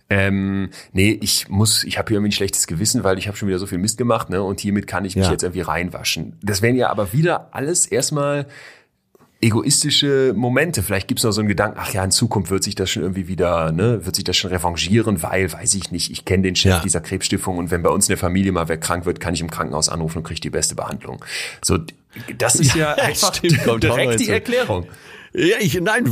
ähm, nee, ich muss, ich habe hier irgendwie ein schlechtes Gewissen, weil ich habe schon wieder so viel Mist gemacht, ne? Und hiermit kann ich mich Ja. jetzt irgendwie reinwaschen. Das wären ja aber wieder alles erstmal egoistische Momente. Vielleicht gibt's noch so einen Gedanken, ach ja, in Zukunft wird sich das schon irgendwie wieder, ne, wird sich das schon revanchieren, weil, weiß ich nicht, ich kenne den Chef Ja. dieser Krebsstiftung und wenn bei uns in der Familie mal wer krank wird, kann ich im Krankenhaus anrufen und kriege die beste Behandlung. So, das ist ja, Ja, einfach stimmt, direkt die. Erklärung. Ja, ich, nein,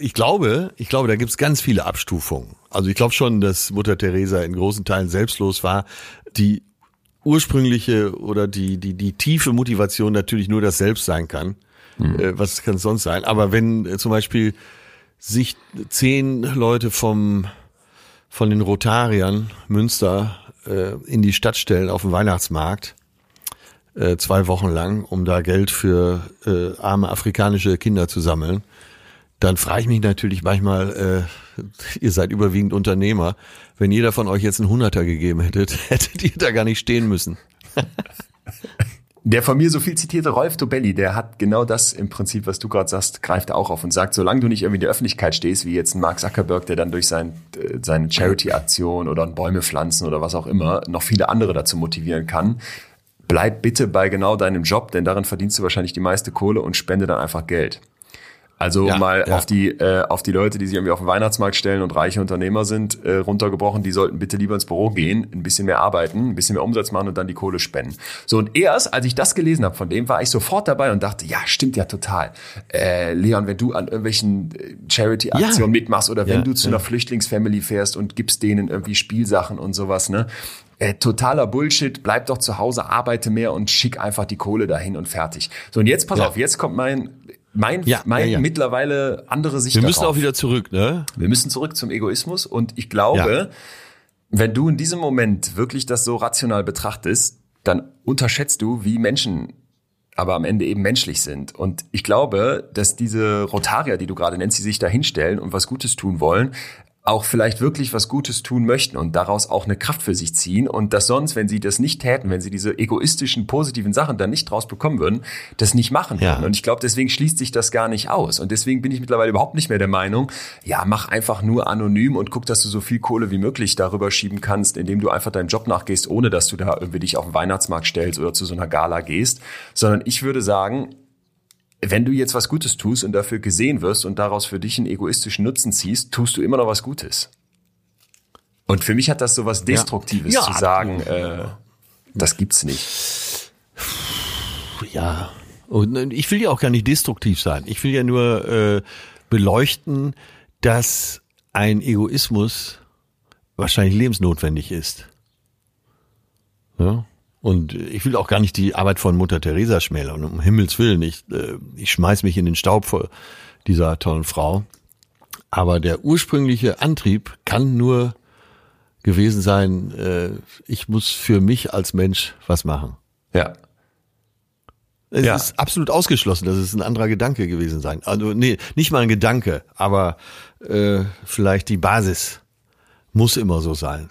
ich glaube, ich glaube, da gibt's ganz viele Abstufungen. Also ich glaube schon, dass Mutter Teresa in großen Teilen selbstlos war. Die ursprüngliche oder die, die, die tiefe Motivation natürlich nur das Selbst sein kann. Äh, was kann es sonst sein? Aber wenn äh, zum Beispiel sich zehn Leute vom, von den Rotariern Münster äh, in die Stadt stellen auf dem Weihnachtsmarkt, äh, zwei Wochen lang, um da Geld für äh, arme afrikanische Kinder zu sammeln, dann frage ich mich natürlich manchmal, äh, ihr seid überwiegend Unternehmer, wenn jeder von euch jetzt einen Hunderter gegeben hättet, hättet ihr da gar nicht stehen müssen. Der von mir so viel zitierte Rolf Dobelli, der hat genau das im Prinzip, was du gerade sagst, greift auch auf und sagt, solange du nicht irgendwie in der Öffentlichkeit stehst, wie jetzt ein Mark Zuckerberg, der dann durch sein, äh, seine Charity-Aktion oder ein Bäume pflanzen oder was auch immer noch viele andere dazu motivieren kann, bleib bitte bei genau deinem Job, denn darin verdienst du wahrscheinlich die meiste Kohle und spende dann einfach Geld. Also Ja, mal ja. auf die äh, auf die Leute, die sich irgendwie auf den Weihnachtsmarkt stellen und reiche Unternehmer sind, äh, runtergebrochen, die sollten bitte lieber ins Büro gehen, ein bisschen mehr arbeiten, ein bisschen mehr Umsatz machen und dann die Kohle spenden. So und erst, als ich das gelesen habe von dem, war ich sofort dabei und dachte, ja, stimmt ja total. Äh, Leon, wenn du an irgendwelchen äh, Charity-Aktionen Ja. mitmachst oder wenn du zu einer Flüchtlingsfamily fährst und gibst denen irgendwie Spielsachen und sowas, ne? Äh, totaler Bullshit, bleib doch zu Hause, arbeite mehr und schick einfach die Kohle dahin und fertig. So, und jetzt pass auf, jetzt kommt mein, mein, Ja, mein ja, ja. mittlerweile andere Sicht Wir darauf. müssen auch wieder zurück, ne? Wir müssen zurück zum Egoismus und ich glaube, wenn du in diesem Moment wirklich das so rational betrachtest, dann unterschätzt du, wie Menschen aber am Ende eben menschlich sind. Und ich glaube, dass diese Rotarier, die du gerade nennst, die sich da hinstellen und was Gutes tun wollen, auch vielleicht wirklich was Gutes tun möchten und daraus auch eine Kraft für sich ziehen und dass sonst, wenn sie das nicht täten, wenn sie diese egoistischen, positiven Sachen dann nicht draus bekommen würden, das nicht machen Ja. würden. Und ich glaube, deswegen schließt sich das gar nicht aus. Und deswegen bin ich mittlerweile überhaupt nicht mehr der Meinung, ja, mach einfach nur anonym und guck, dass du so viel Kohle wie möglich darüber schieben kannst, indem du einfach deinem Job nachgehst, ohne dass du da irgendwie dich auf den Weihnachtsmarkt stellst oder zu so einer Gala gehst. Sondern ich würde sagen, wenn du jetzt was Gutes tust und dafür gesehen wirst und daraus für dich einen egoistischen Nutzen ziehst, tust du immer noch was Gutes. Und für mich hat das so was Destruktives Ja. zu sagen, äh, das gibt's nicht. Ja. Und ich will ja auch gar nicht destruktiv sein. Ich will ja nur äh, beleuchten, dass ein Egoismus wahrscheinlich lebensnotwendig ist. Ja? Und ich will auch gar nicht die Arbeit von Mutter Teresa schmälern, um Himmels Willen. Ich, äh, ich schmeiß mich in den Staub vor dieser tollen Frau. Aber der ursprüngliche Antrieb kann nur gewesen sein, äh, ich muss für mich als Mensch was machen. Ja. Es Ja. ist absolut ausgeschlossen, dass es ein anderer Gedanke gewesen sein. Also nee, nicht mal ein Gedanke, aber äh, vielleicht die Basis Muss immer so sein.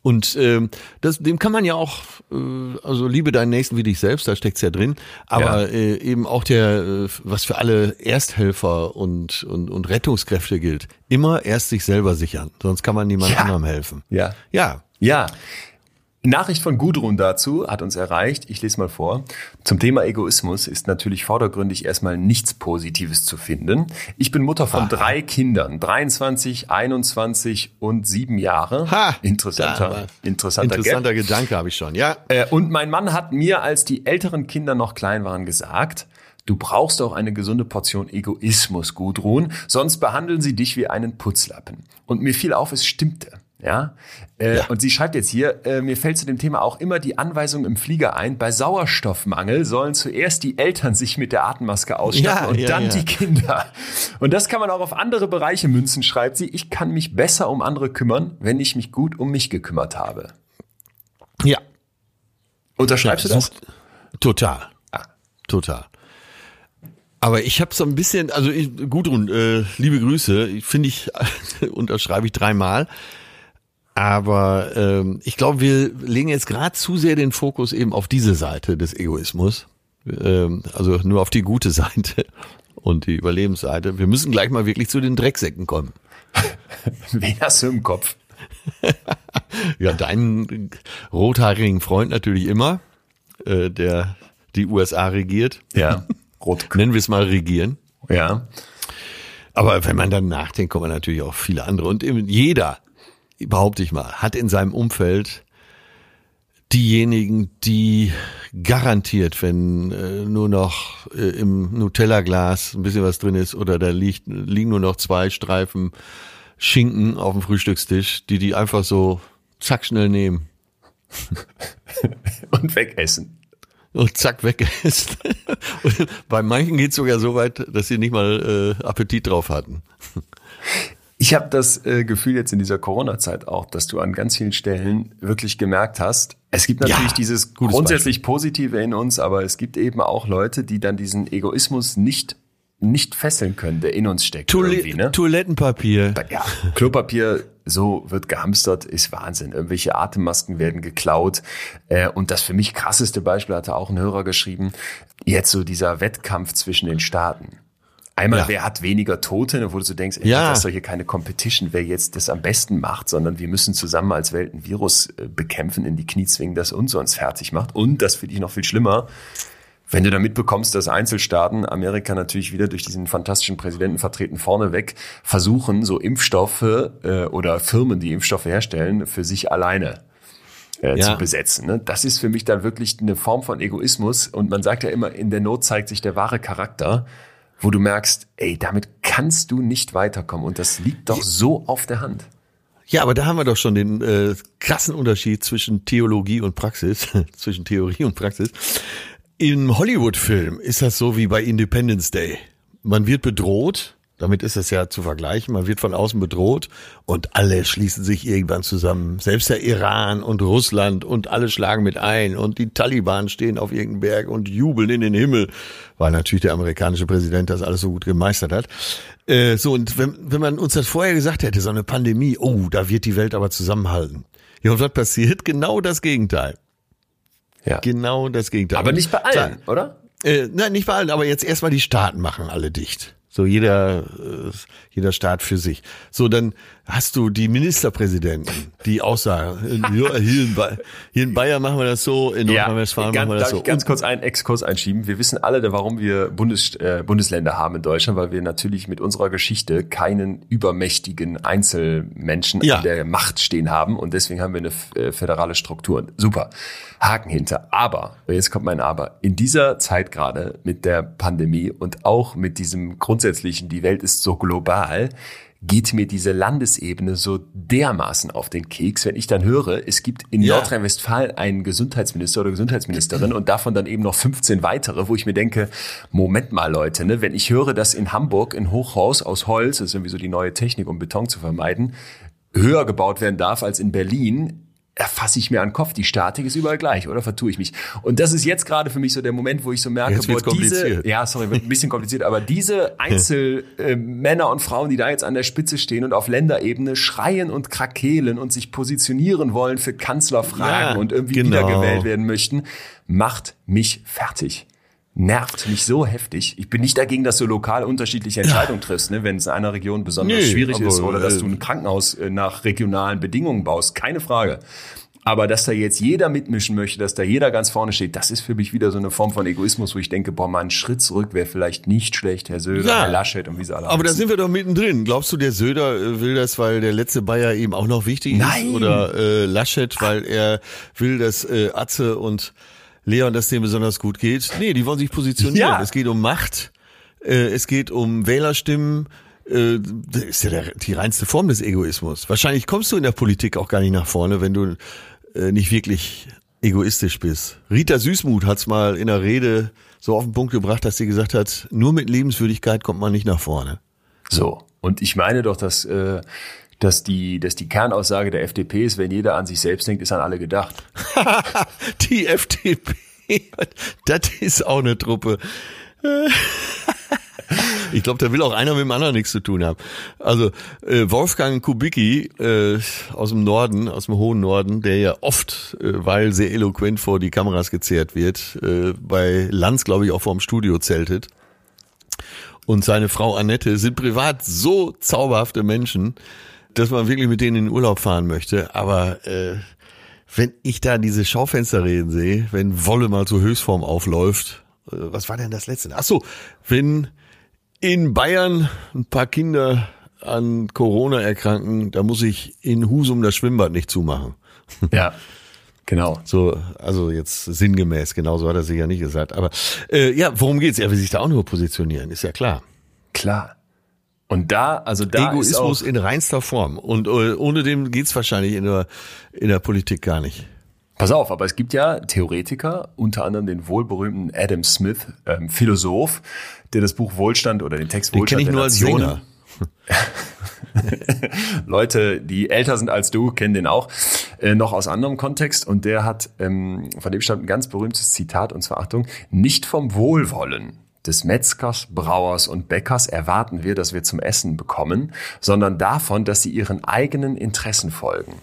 Und ähm, das, dem kann man ja auch, also liebe deinen Nächsten wie dich selbst, da steckt's ja drin, aber ja. äh, eben auch der, äh, was für alle Ersthelfer und, und, und Rettungskräfte gilt, immer erst sich selber sichern, sonst kann man niemand ja. anderem helfen. Ja. Ja. Ja. Nachricht von Gudrun dazu hat uns erreicht. Ich lese mal vor. Zum Thema Egoismus ist natürlich vordergründig erstmal nichts Positives zu finden. Ich bin Mutter von Aha. drei Kindern, 23, 21 und sieben Jahre. Ha, interessanter, interessanter, interessanter Gedanke habe ich schon. Ja. Äh, und mein Mann hat mir, als die älteren Kinder noch klein waren, gesagt, Du brauchst auch eine gesunde Portion Egoismus, Gudrun, sonst behandeln sie dich wie einen Putzlappen. Und mir fiel auf, es stimmte. Ja? Äh, ja. Und sie schreibt jetzt hier, äh, mir fällt zu dem Thema auch immer die Anweisung im Flieger ein, bei Sauerstoffmangel sollen zuerst die Eltern sich mit der Atemmaske ausstatten ja, und ja, dann die Kinder. Und das kann man auch auf andere Bereiche münzen, schreibt sie. Ich kann mich besser um andere kümmern, wenn ich mich gut um mich gekümmert habe. Ja. Unterschreibst du das? Total. Ah. Total. Aber ich habe so ein bisschen, also ich, Gudrun, äh, liebe Grüße, finde ich, unterschreibe ich dreimal. Aber ähm, ich glaube, wir legen jetzt gerade zu sehr den Fokus eben auf diese Seite des Egoismus. Ähm, also nur auf die gute Seite und die Überlebensseite. Wir müssen gleich mal wirklich zu den Drecksäcken kommen. Wen hast du im Kopf? ja, deinen rothaarigen Freund natürlich immer, äh, der die USA regiert. Ja, rot. Nennen wir es mal regieren. Ja. Aber wenn man dann nachdenkt, kommen natürlich auch viele andere. Und eben jeder behaupte ich mal, hat in seinem Umfeld diejenigen, die garantiert, wenn äh, nur noch äh, im Nutella-Glas ein bisschen was drin ist oder da liegt, liegen nur noch zwei Streifen Schinken auf dem Frühstückstisch, die die einfach so zack schnell nehmen. Und wegessen. Und zack, wegessen. Und bei manchen geht es sogar so weit, dass sie nicht mal äh, Appetit drauf hatten. Ich habe das äh, Gefühl jetzt in dieser Corona-Zeit auch, dass du an ganz vielen Stellen wirklich gemerkt hast, es gibt natürlich ja, dieses grundsätzlich Beispiel. Positive in uns, aber es gibt eben auch Leute, die dann diesen Egoismus nicht nicht fesseln können, der in uns steckt. Toil ne? Toilettenpapier. Ja, Klopapier, so wird gehamstert, ist Wahnsinn. Irgendwelche Atemmasken werden geklaut. Äh, und das für mich krasseste Beispiel hatte auch ein Hörer geschrieben. Jetzt so dieser Wettkampf zwischen den Staaten. Einmal, ja. wer hat weniger Tote, wo du so denkst, ey, ja. das ist doch hier keine Competition, wer jetzt das am besten macht, sondern wir müssen zusammen als Welt ein Virus äh, bekämpfen, in die Knie zwingen, das uns sonst fertig macht. Und das finde ich noch viel schlimmer, wenn du da mitbekommst, dass Einzelstaaten, Amerika natürlich wieder durch diesen fantastischen Präsidenten vertreten vorneweg, versuchen, so Impfstoffe äh, oder Firmen, die Impfstoffe herstellen, für sich alleine äh, ja. zu besetzen. Ne? Das ist für mich dann wirklich eine Form von Egoismus. Und man sagt ja immer, in der Not zeigt sich der wahre Charakter wo du merkst, ey, damit kannst du nicht weiterkommen und das liegt doch so auf der Hand. Ja, aber da haben wir doch schon den äh, krassen Unterschied zwischen Theologie und Praxis, zwischen Theorie und Praxis. Im Hollywood-Film ist das so wie bei Independence Day. Man wird bedroht damit ist es ja zu vergleichen. Man wird von außen bedroht und alle schließen sich irgendwann zusammen. Selbst der Iran und Russland und alle schlagen mit ein und die Taliban stehen auf irgendeinem Berg und jubeln in den Himmel, weil natürlich der amerikanische Präsident das alles so gut gemeistert hat. Äh, so, und wenn, wenn man uns das vorher gesagt hätte, so eine Pandemie, oh, da wird die Welt aber zusammenhalten. Ja, und was passiert? Genau das Gegenteil. Ja. Genau das Gegenteil. Aber nicht bei allen, oder? Äh, nein, nicht bei allen, aber jetzt erstmal die Staaten machen alle dicht. So jeder, äh, jeder Staat für sich. So, dann hast du die Ministerpräsidenten, die aussagen, hier, in, hier in Bayern machen wir das so, in Nordrhein-Westfalen ja, machen wir das so. Ich ganz kurz einen Exkurs einschieben. Wir wissen alle, warum wir Bundes, äh, Bundesländer haben in Deutschland, weil wir natürlich mit unserer Geschichte keinen übermächtigen Einzelmenschen ja. an der Macht stehen haben und deswegen haben wir eine äh, föderale Struktur. Super. Haken hinter. Aber, jetzt kommt mein Aber, in dieser Zeit gerade mit der Pandemie und auch mit diesem grundsätzlichen, die Welt ist so global, geht mir diese Landesebene so dermaßen auf den Keks, wenn ich dann höre, es gibt in ja. Nordrhein-Westfalen einen Gesundheitsminister oder Gesundheitsministerin und davon dann eben noch 15 weitere, wo ich mir denke, Moment mal Leute, ne, wenn ich höre, dass in Hamburg ein Hochhaus aus Holz, das ist irgendwie so die neue Technik, um Beton zu vermeiden, höher gebaut werden darf als in Berlin, erfasse ich mir an den Kopf. Die Statik ist überall gleich, oder vertue ich mich? Und das ist jetzt gerade für mich so der Moment, wo ich so merke, boah, diese, kompliziert. ja, sorry, wird ein bisschen kompliziert, aber diese Einzelmänner äh, und Frauen, die da jetzt an der Spitze stehen und auf Länderebene schreien und krakehlen und sich positionieren wollen für Kanzlerfragen Ja, und irgendwie genau. wiedergewählt werden möchten, macht mich fertig. Nervt mich so heftig. Ich bin nicht dagegen, dass du lokal unterschiedliche Entscheidungen triffst, ne? wenn es in einer Region besonders Nee, schwierig aber, ist oder dass äh, du ein Krankenhaus äh, nach regionalen Bedingungen baust, keine Frage. Aber dass da jetzt jeder mitmischen möchte, dass da jeder ganz vorne steht, das ist für mich wieder so eine Form von Egoismus, wo ich denke, boah, mal einen Schritt zurück wäre vielleicht nicht schlecht, Herr Söder, Ja. Herr Laschet und wie sie alle Aber da heißen. sind wir doch mittendrin. Glaubst du, der Söder äh, will das, weil der letzte Bayer ihm auch noch wichtig Nein. ist? Oder äh, Laschet, weil er will, dass äh, Atze und Leon, dass denen besonders gut geht? Nee, die wollen sich positionieren. Ja. Es geht um Macht, äh, es geht um Wählerstimmen. Äh, Das ist ja der, die reinste Form des Egoismus. Wahrscheinlich kommst du in der Politik auch gar nicht nach vorne, wenn du äh, nicht wirklich egoistisch bist. Rita Süßmuth hat's mal in der Rede so auf den Punkt gebracht, dass sie gesagt hat, nur mit Liebenswürdigkeit kommt man nicht nach vorne. So. Und ich meine doch, dass, äh, dass, die, dass die Kernaussage der FDP ist, wenn jeder an sich selbst denkt, ist an alle gedacht. Die FDP, das ist auch eine Truppe. Ich glaube, da will auch einer mit dem anderen nichts zu tun haben. Also äh, Wolfgang Kubicki äh, aus dem Norden, aus dem hohen Norden, der ja oft, äh, weil sehr eloquent vor die Kameras gezerrt wird, äh, bei Lanz, glaube ich, auch vor dem Studio zeltet. Und seine Frau Annette sind privat so zauberhafte Menschen, dass man wirklich mit denen in den Urlaub fahren möchte. Aber äh, wenn ich da diese Schaufensterreden sehe, wenn Wolle mal zur Höchstform aufläuft, äh, was war denn das letzte? Ach so, wenn in Bayern ein paar Kinder an Corona erkranken, da muss ich in Husum das Schwimmbad nicht zumachen. Ja. Genau. So, also jetzt sinngemäß, genauso hat er sich ja nicht gesagt. Aber äh, ja, worum geht's? Er will sich da auch nur positionieren, ist ja klar. Klar. Und da, also da Egoismus in reinster Form. Und äh, ohne dem geht's wahrscheinlich in der, in der Politik gar nicht. Pass auf, aber es gibt ja Theoretiker, unter anderem den wohlberühmten Adam Smith, ähm, Philosoph, der das Buch Wohlstand oder den Text Den kenne Wohlstand ich der nur als Sänger. Leute, die älter sind als du, kennen den auch, äh, noch aus anderem Kontext. Und der hat, ähm, von dem stammt ein ganz berühmtes Zitat, und zwar Achtung, nicht vom Wohlwollen des Metzgers, Brauers und Bäckers erwarten wir, dass wir zum Essen bekommen, sondern davon, dass sie ihren eigenen Interessen folgen.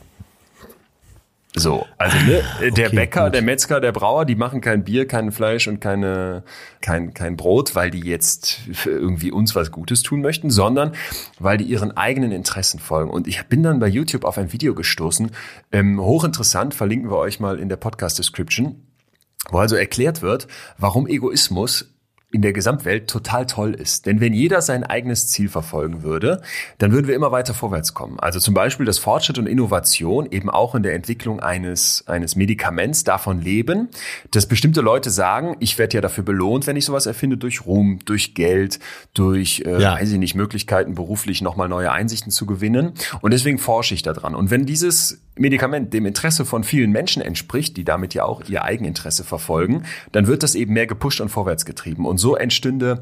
So, also ne, der Okay, Bäcker, gut. der Metzger, der Brauer, die machen kein Bier, kein Fleisch und keine, kein, kein Brot, weil die jetzt irgendwie uns was Gutes tun möchten, sondern weil die ihren eigenen Interessen folgen. Und ich bin dann bei YouTube auf ein Video gestoßen, ähm, hochinteressant, verlinken wir euch mal in der Podcast-Description, wo also erklärt wird, warum Egoismus in der Gesamtwelt total toll ist. Denn wenn jeder sein eigenes Ziel verfolgen würde, dann würden wir immer weiter vorwärts kommen. Also zum Beispiel, dass Fortschritt und Innovation eben auch in der Entwicklung eines, eines Medikaments davon leben, dass bestimmte Leute sagen, ich werde ja dafür belohnt, wenn ich sowas erfinde, durch Ruhm, durch Geld, durch, äh, Ja. weiß ich nicht, Möglichkeiten beruflich nochmal neue Einsichten zu gewinnen. Und deswegen forsche ich daran. Und wenn dieses Medikament dem Interesse von vielen Menschen entspricht, die damit ja auch ihr Eigeninteresse verfolgen, dann wird das eben mehr gepusht und vorwärts getrieben. Und so entstünde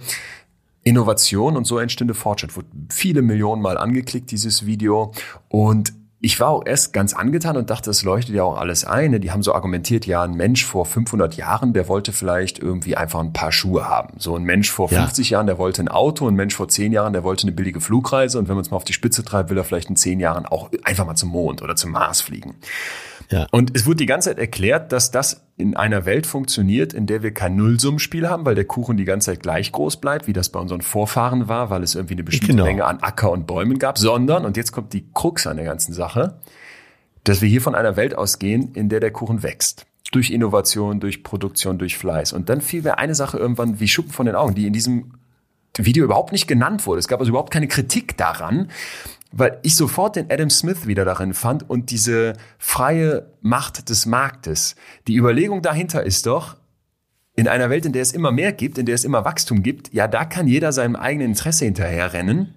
Innovation und so entstünde Fortschritt. Wurde viele Millionen Mal angeklickt, dieses Video. Und ich war auch erst ganz angetan und dachte, das leuchtet ja auch alles ein. ne? Die haben so argumentiert, ja, ein Mensch vor 500 Jahren, der wollte vielleicht irgendwie einfach ein paar Schuhe haben. So ein Mensch vor Ja. 50 Jahren, der wollte ein Auto. Ein Mensch vor 10 Jahren, der wollte eine billige Flugreise. Und wenn man es mal auf die Spitze treibt, will er vielleicht in 10 Jahren auch einfach mal zum Mond oder zum Mars fliegen. Ja. Und es wurde die ganze Zeit erklärt, dass das in einer Welt funktioniert, in der wir kein Nullsummenspiel haben, weil der Kuchen die ganze Zeit gleich groß bleibt, wie das bei unseren Vorfahren war, weil es irgendwie eine bestimmte Genau. Menge an Acker und Bäumen gab, sondern, und jetzt kommt die Krux an der ganzen Sache, dass wir hier von einer Welt ausgehen, in der der Kuchen wächst. Durch Innovation, durch Produktion, durch Fleiß. Und dann fiel mir eine Sache irgendwann wie Schuppen von den Augen, die in diesem Video überhaupt nicht genannt wurde. Es gab also überhaupt keine Kritik daran, weil ich sofort den Adam Smith wieder darin fand und diese freie Macht des Marktes. Die Überlegung dahinter ist doch, in einer Welt, in der es immer mehr gibt, in der es immer Wachstum gibt, ja, da kann jeder seinem eigenen Interesse hinterherrennen.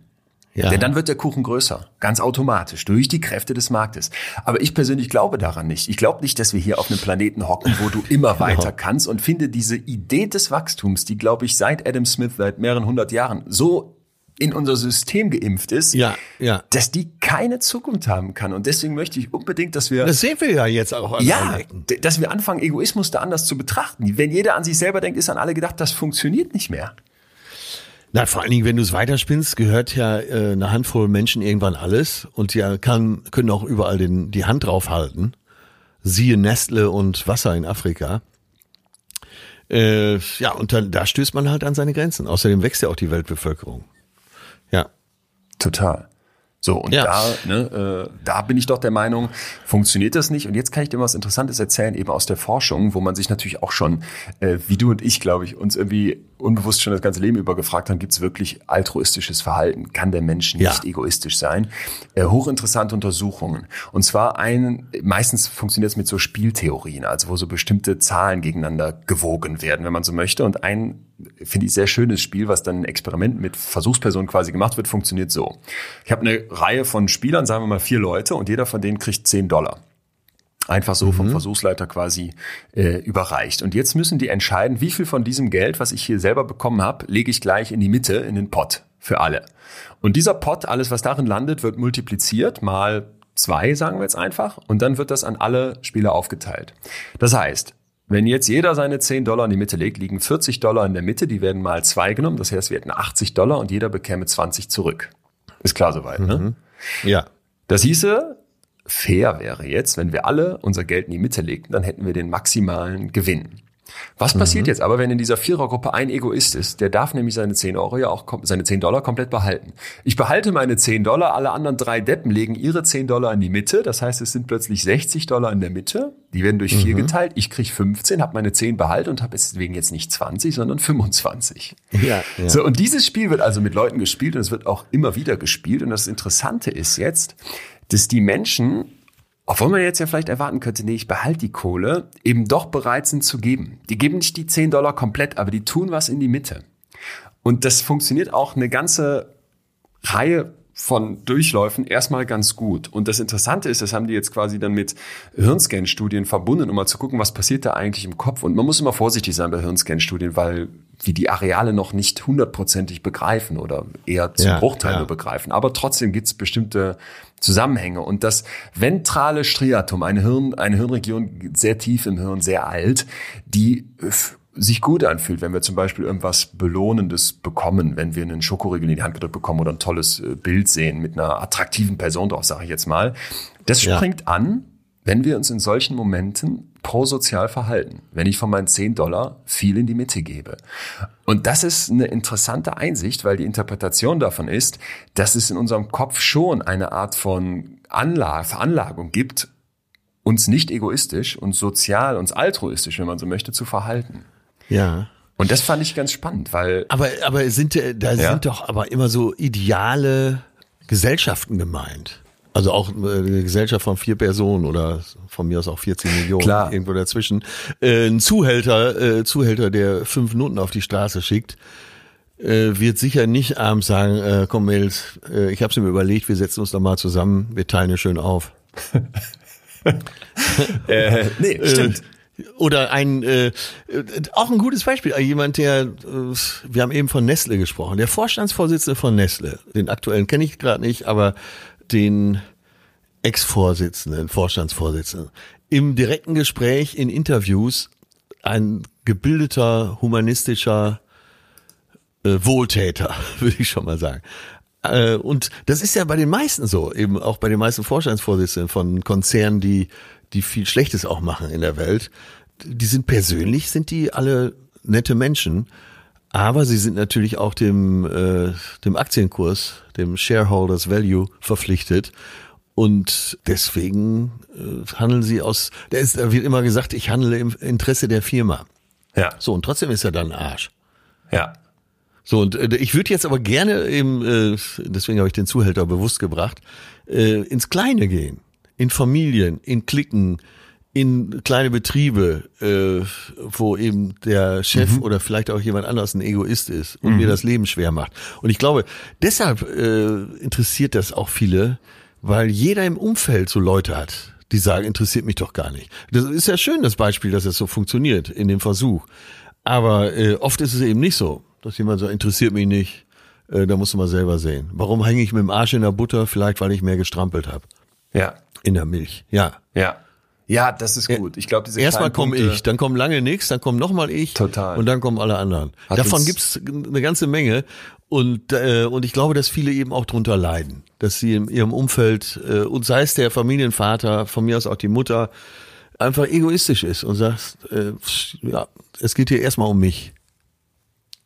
Ja. Denn dann wird der Kuchen größer, ganz automatisch, durch die Kräfte des Marktes. Aber ich persönlich glaube daran nicht. Ich glaube nicht, dass wir hier auf einem Planeten hocken, wo du immer weiter kannst und finde diese Idee des Wachstums, die, glaube ich, seit Adam Smith, seit mehreren hundert Jahren so in unser System geimpft ist, Ja, ja. dass die keine Zukunft haben kann. Und deswegen möchte ich unbedingt, dass wir Das sehen wir ja jetzt auch an ja, dass wir anfangen, Egoismus da anders zu betrachten. Wenn jeder an sich selber denkt, ist an alle gedacht, das funktioniert nicht mehr. Na, vor allen Dingen, wenn du es weiterspinnst, gehört ja äh, eine Handvoll Menschen irgendwann alles und ja kann, können auch überall den, die Hand draufhalten. Siehe Nestle und Wasser in Afrika. Äh, ja, und dann, da stößt man halt an seine Grenzen. Außerdem wächst ja auch die Weltbevölkerung. Total. So, und Ja. da, ne, äh, da bin ich doch der Meinung, funktioniert das nicht. Und jetzt kann ich dir was Interessantes erzählen, eben aus der Forschung, wo man sich natürlich auch schon, äh, wie du und ich, glaube ich, uns irgendwie unbewusst schon das ganze Leben über gefragt haben, gibt es wirklich altruistisches Verhalten? Kann der Mensch nicht Ja. egoistisch sein? Äh, hochinteressante Untersuchungen. Und zwar ein, meistens funktioniert es mit so Spieltheorien, also wo so bestimmte Zahlen gegeneinander gewogen werden, wenn man so möchte. Und ein, finde ich, sehr schönes Spiel, was dann ein Experiment mit Versuchspersonen quasi gemacht wird, funktioniert so. Ich habe eine Reihe von Spielern, sagen wir mal vier Leute, und jeder von denen kriegt 10 Dollar. Einfach so vom Versuchsleiter quasi äh, überreicht. Und jetzt müssen die entscheiden, wie viel von diesem Geld, was ich hier selber bekommen habe, lege ich gleich in die Mitte, in den Pot für alle. Und dieser Pot, alles was darin landet, wird multipliziert mal zwei, sagen wir jetzt einfach, und dann wird das an alle Spieler aufgeteilt. Das heißt, wenn jetzt jeder seine 10 Dollar in die Mitte legt, liegen 40 Dollar in der Mitte, die werden mal zwei genommen, das heißt, wir hätten 80 Dollar und jeder bekäme 20 zurück. Ist klar soweit, ne? Ja. Das hieße, fair wäre jetzt, wenn wir alle unser Geld in die Mitte legten, dann hätten wir den maximalen Gewinn. Was passiert jetzt aber, wenn in dieser Vierergruppe ein Egoist ist? Der darf nämlich seine 10 Euro ja auch, seine 10 Dollar komplett behalten. Ich behalte meine 10 Dollar, alle anderen drei Deppen legen ihre 10 Dollar in die Mitte. Das heißt, es sind plötzlich 60 Dollar in der Mitte. Die werden durch vier geteilt. Ich krieg 15, habe meine 10 behalten und habe deswegen jetzt nicht 20, sondern 25. Ja, ja. So, und dieses Spiel wird also mit Leuten gespielt und es wird auch immer wieder gespielt. Und das Interessante ist jetzt, dass die Menschen, obwohl man jetzt ja vielleicht erwarten könnte, nee, ich behalte die Kohle, eben doch bereit sind zu geben. Die geben nicht die 10 Dollar komplett, aber die tun was in die Mitte. Und das funktioniert auch eine ganze Reihe von Durchläufen erstmal ganz gut. Und das Interessante ist, das haben die jetzt quasi dann mit Hirnscan-Studien verbunden, um mal zu gucken, was passiert da eigentlich im Kopf. Und man muss immer vorsichtig sein bei Hirnscan-Studien, weil wir die Areale noch nicht hundertprozentig begreifen oder eher zum Ja, Bruchteil ja. nur begreifen. Aber trotzdem gibt es bestimmte Zusammenhänge. Und das ventrale Striatum, eine, Hirn, eine Hirnregion sehr tief im Hirn, sehr alt, die f- sich gut anfühlt, wenn wir zum Beispiel irgendwas Belohnendes bekommen, wenn wir einen Schokoriegel in die Hand gedrückt bekommen oder ein tolles äh, Bild sehen mit einer attraktiven Person drauf, sage ich jetzt mal. Das Ja. springt an, wenn wir uns in solchen Momenten prosozial verhalten. Wenn ich von meinen 10 Dollar viel in die Mitte gebe. Und das ist eine interessante Einsicht, weil die Interpretation davon ist, dass es in unserem Kopf schon eine Art von Anlage, Veranlagung gibt, uns nicht egoistisch und sozial, uns altruistisch, wenn man so möchte, zu verhalten. Ja. Und das fand ich ganz spannend, weil Aber, aber sind, äh, da Ja. sind doch aber immer so ideale Gesellschaften gemeint. Also auch äh, eine Gesellschaft von vier Personen oder von mir aus auch 14 Millionen, Klar. irgendwo dazwischen. Äh, ein Zuhälter, äh, Zuhälter, der fünf Noten auf die Straße schickt, äh, wird sicher nicht abends sagen, äh, komm Mädels, äh, ich hab's mir überlegt, wir setzen uns doch mal zusammen, wir teilen es schön auf. äh, nee, stimmt. Äh, Oder ein äh, auch ein gutes Beispiel, jemand, der äh, wir haben eben von Nestle gesprochen, der Vorstandsvorsitzende von Nestle, den aktuellen kenne ich gerade nicht, aber den Ex-Vorsitzenden, Vorstandsvorsitzenden, im direkten Gespräch in Interviews ein gebildeter, humanistischer äh, Wohltäter, würde ich schon mal sagen. Äh, Und das ist ja bei den meisten so, eben auch bei den meisten Vorstandsvorsitzenden von Konzernen, die, die viel Schlechtes auch machen in der Welt. Die sind persönlich, sind die alle nette Menschen, aber sie sind natürlich auch dem, äh, dem Aktienkurs, dem Shareholders Value verpflichtet. Und deswegen äh, handeln sie aus, da, ist, da wird immer gesagt, ich handle im Interesse der Firma. Ja, So, und trotzdem ist er dann ein Arsch. ja. So, und äh, ich würde jetzt aber gerne eben, äh, deswegen habe ich den Zuhälter bewusst gebracht, äh, ins Kleine gehen. In Familien, in Cliquen, in kleine Betriebe, äh, wo eben der Chef oder vielleicht auch jemand anderes ein Egoist ist und mir das Leben schwer macht. Und ich glaube, deshalb äh, interessiert das auch viele, weil jeder im Umfeld so Leute hat, die sagen, interessiert mich doch gar nicht. Das ist ja schön, das Beispiel, dass es so funktioniert in dem Versuch. Aber äh, oft ist es eben nicht so, dass jemand so interessiert mich nicht, äh, da musst du mal selber sehen. Warum hänge ich mit dem Arsch in der Butter? Vielleicht, weil ich mehr gestrampelt habe. Ja. In der Milch. Ja. Ja. Ja, das ist gut. Ich glaube, diese Erstmal komme ich, dann kommen lange nichts, dann kommt nochmal ich. Total. Und dann kommen alle anderen. Hat Davon gibt's eine ganze Menge. Und, äh, und ich glaube, dass viele eben auch drunter leiden. Dass sie in ihrem Umfeld, äh, und sei es der Familienvater, von mir aus auch die Mutter, einfach egoistisch ist und sagt, äh, ja, es geht hier erstmal um mich.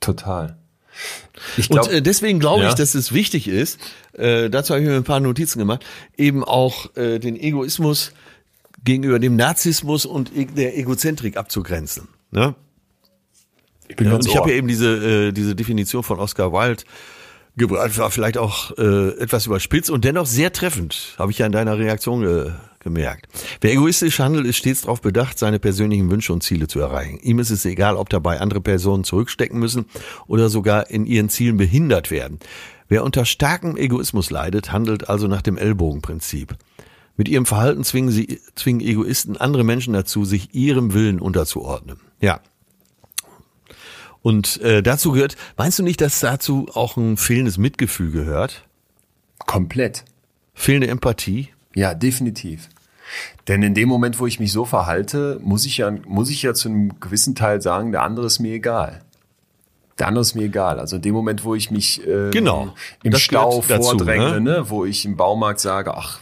Total. Ich glaub, und äh, deswegen glaube Ja. ich, dass es wichtig ist, äh, dazu habe ich mir ein paar Notizen gemacht, eben auch äh, den Egoismus gegenüber dem Narzissmus und e der Egozentrik abzugrenzen. Ne? ich bin Ja, ganz und ich habe ja eben diese, äh, diese Definition von Oscar Wilde gebracht, war vielleicht auch äh, etwas überspitzt und dennoch sehr treffend, habe ich ja in deiner Reaktion äh, gemerkt. Wer egoistisch handelt, ist stets darauf bedacht, seine persönlichen Wünsche und Ziele zu erreichen. Ihm ist es egal, ob dabei andere Personen zurückstecken müssen oder sogar in ihren Zielen behindert werden. Wer unter starkem Egoismus leidet, handelt also nach dem Ellbogenprinzip. Mit ihrem Verhalten zwingen sie, zwingen Egoisten andere Menschen dazu, sich ihrem Willen unterzuordnen. Ja, und äh, dazu gehört, meinst du nicht, dass dazu auch ein fehlendes Mitgefühl gehört? komplett. Fehlende Empathie? Ja, definitiv. Denn in dem Moment, wo ich mich so verhalte, muss ich ja, muss ich ja zu einem gewissen Teil sagen, der andere ist mir egal. Der andere ist mir egal. Also in dem Moment, wo ich mich ähm, Genau. im Stau gehört dazu, vordränge, ne? ne? wo ich im Baumarkt sage, ach,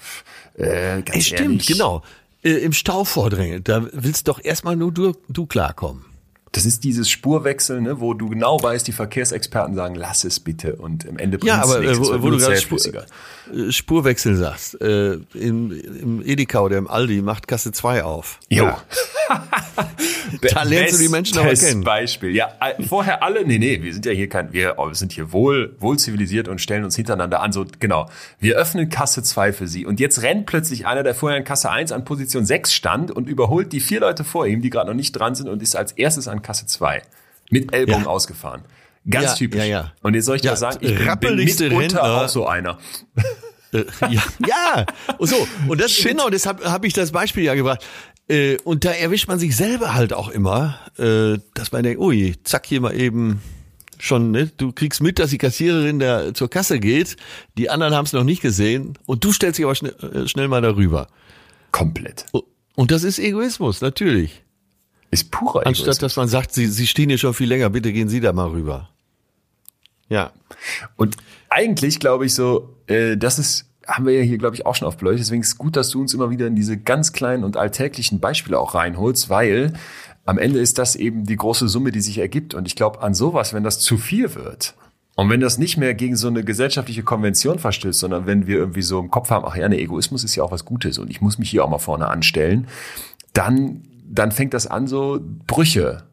äh, ganz Ey, stimmt, ehrlich, genau. Äh, Im Stau vordrängen, da willst doch erstmal nur du, du klarkommen. Das ist dieses Spurwechsel, ne, wo du genau weißt, die Verkehrsexperten sagen, lass es bitte und im Ende Ja, bringt's aber nichts, äh, wo, wo du gerade Spur, äh, Spurwechsel sagst, äh, im, im Edeka oder im Aldi macht Kasse 2 auf. Jo. Ja. Da lernst du die Menschen aber kennen. Beispiel. Ja, äh, vorher alle, nee, nee, wir sind ja hier kein, wir wir sind hier wohl, wohl zivilisiert und stellen uns hintereinander an. So, genau. Wir öffnen Kasse 2 für sie. Und jetzt rennt plötzlich einer, der vorher in Kasse 1 an Position 6 stand und überholt die vier Leute vor ihm, die gerade noch nicht dran sind und ist als erstes an Kasse 2. Mit Ellbogen Ja. ausgefahren. Ganz Ja, typisch. ja. Und jetzt soll ich Ja, sagen, ich bin, mitunter Rentner. auch so einer. Äh, ja, ja. Und so. Und das genau, deshalb habe ich das Beispiel ja gebracht. Äh, und da erwischt man sich selber halt auch immer, äh, dass man denkt, ui, zack, hier mal eben schon, ne? Du kriegst mit, dass die Kassiererin da zur Kasse geht, die anderen haben es noch nicht gesehen und du stellst dich aber schnell, äh, schnell mal darüber. Komplett. Und das ist Egoismus, natürlich. Ist purer Anstatt Egoismus. dass man sagt, sie, sie stehen hier schon viel länger, bitte gehen Sie da mal rüber. Ja. Und eigentlich glaube ich so, äh, das ist, haben wir ja hier, glaube ich, auch schon oft beleuchtet. Deswegen ist es gut, dass du uns immer wieder in diese ganz kleinen und alltäglichen Beispiele auch reinholst, weil am Ende ist das eben die große Summe, die sich ergibt. Und ich glaube, an sowas, wenn das zu viel wird, und wenn das nicht mehr gegen so eine gesellschaftliche Konvention verstößt, sondern wenn wir irgendwie so im Kopf haben, ach ja, ne, Egoismus ist ja auch was Gutes und ich muss mich hier auch mal vorne anstellen, dann, dann fängt das an, so Brüche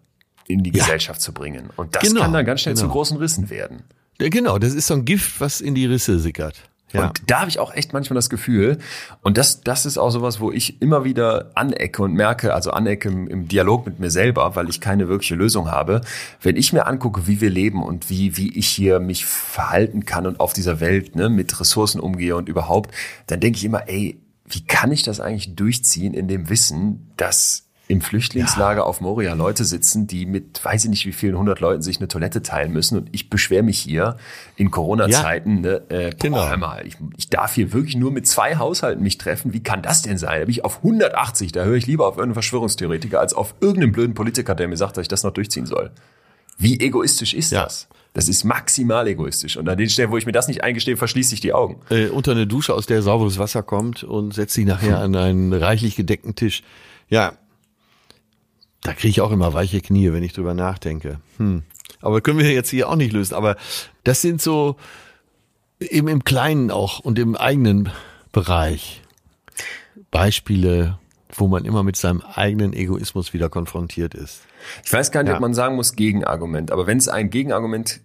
in die Ja. Gesellschaft zu bringen. Und das Genau, kann dann ganz schnell zu genau. großen Rissen werden. Ja, Genau, das ist so ein Gift, was in die Risse sickert. Ja. Und da habe ich auch echt manchmal das Gefühl, und das, das ist auch sowas, wo ich immer wieder anecke und merke, also anecke im, im Dialog mit mir selber, weil ich keine wirkliche Lösung habe. Wenn ich mir angucke, wie wir leben und wie, wie ich hier mich verhalten kann und auf dieser Welt ne, mit Ressourcen umgehe und überhaupt, dann denke ich immer, ey, wie kann ich das eigentlich durchziehen in dem Wissen, dass im Flüchtlingslager auf Moria Leute sitzen, die mit weiß ich nicht wie vielen hundert Leuten sich eine Toilette teilen müssen und ich beschwere mich hier in Corona-Zeiten, ne, äh, boah, Genau. hör mal, ich, ich darf hier wirklich nur mit zwei Haushalten mich treffen. Wie kann das denn sein? Da bin ich auf 180, da höre ich lieber auf irgendeinen Verschwörungstheoretiker als auf irgendeinen blöden Politiker, der mir sagt, dass ich das noch durchziehen soll. Wie egoistisch ist Ja. das? Das ist maximal egoistisch. Und an den Stellen, wo ich mir das nicht eingestehe, verschließe ich die Augen. äh, unter eine Dusche, aus der sauberes Wasser kommt und setzt sich nachher an einen reichlich gedeckten Tisch. Ja, da kriege ich auch immer weiche Knie, wenn ich drüber nachdenke. Hm. Aber können wir jetzt hier auch nicht lösen. Aber das sind so eben im Kleinen auch und im eigenen Bereich Beispiele, wo man immer mit seinem eigenen Egoismus wieder konfrontiert ist. Ich weiß gar nicht, Ja. ob man sagen muss Gegenargument, aber wenn es ein Gegenargument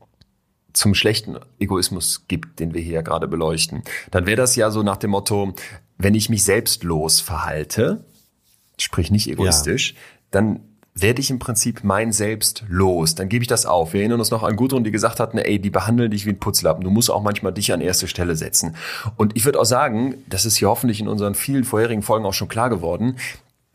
zum schlechten Egoismus gibt, den wir hier ja gerade beleuchten, dann wäre das ja so nach dem Motto, wenn ich mich selbstlos verhalte, sprich nicht egoistisch, dann werde ich im Prinzip mein Selbst los. Dann gebe ich das auf. Wir erinnern uns noch an Gudrun, die gesagt hat, ne, ey, die behandeln dich wie ein Putzlappen. Du musst auch manchmal dich an erste Stelle setzen. Und ich würde auch sagen, das ist hier hoffentlich in unseren vielen vorherigen Folgen auch schon klar geworden,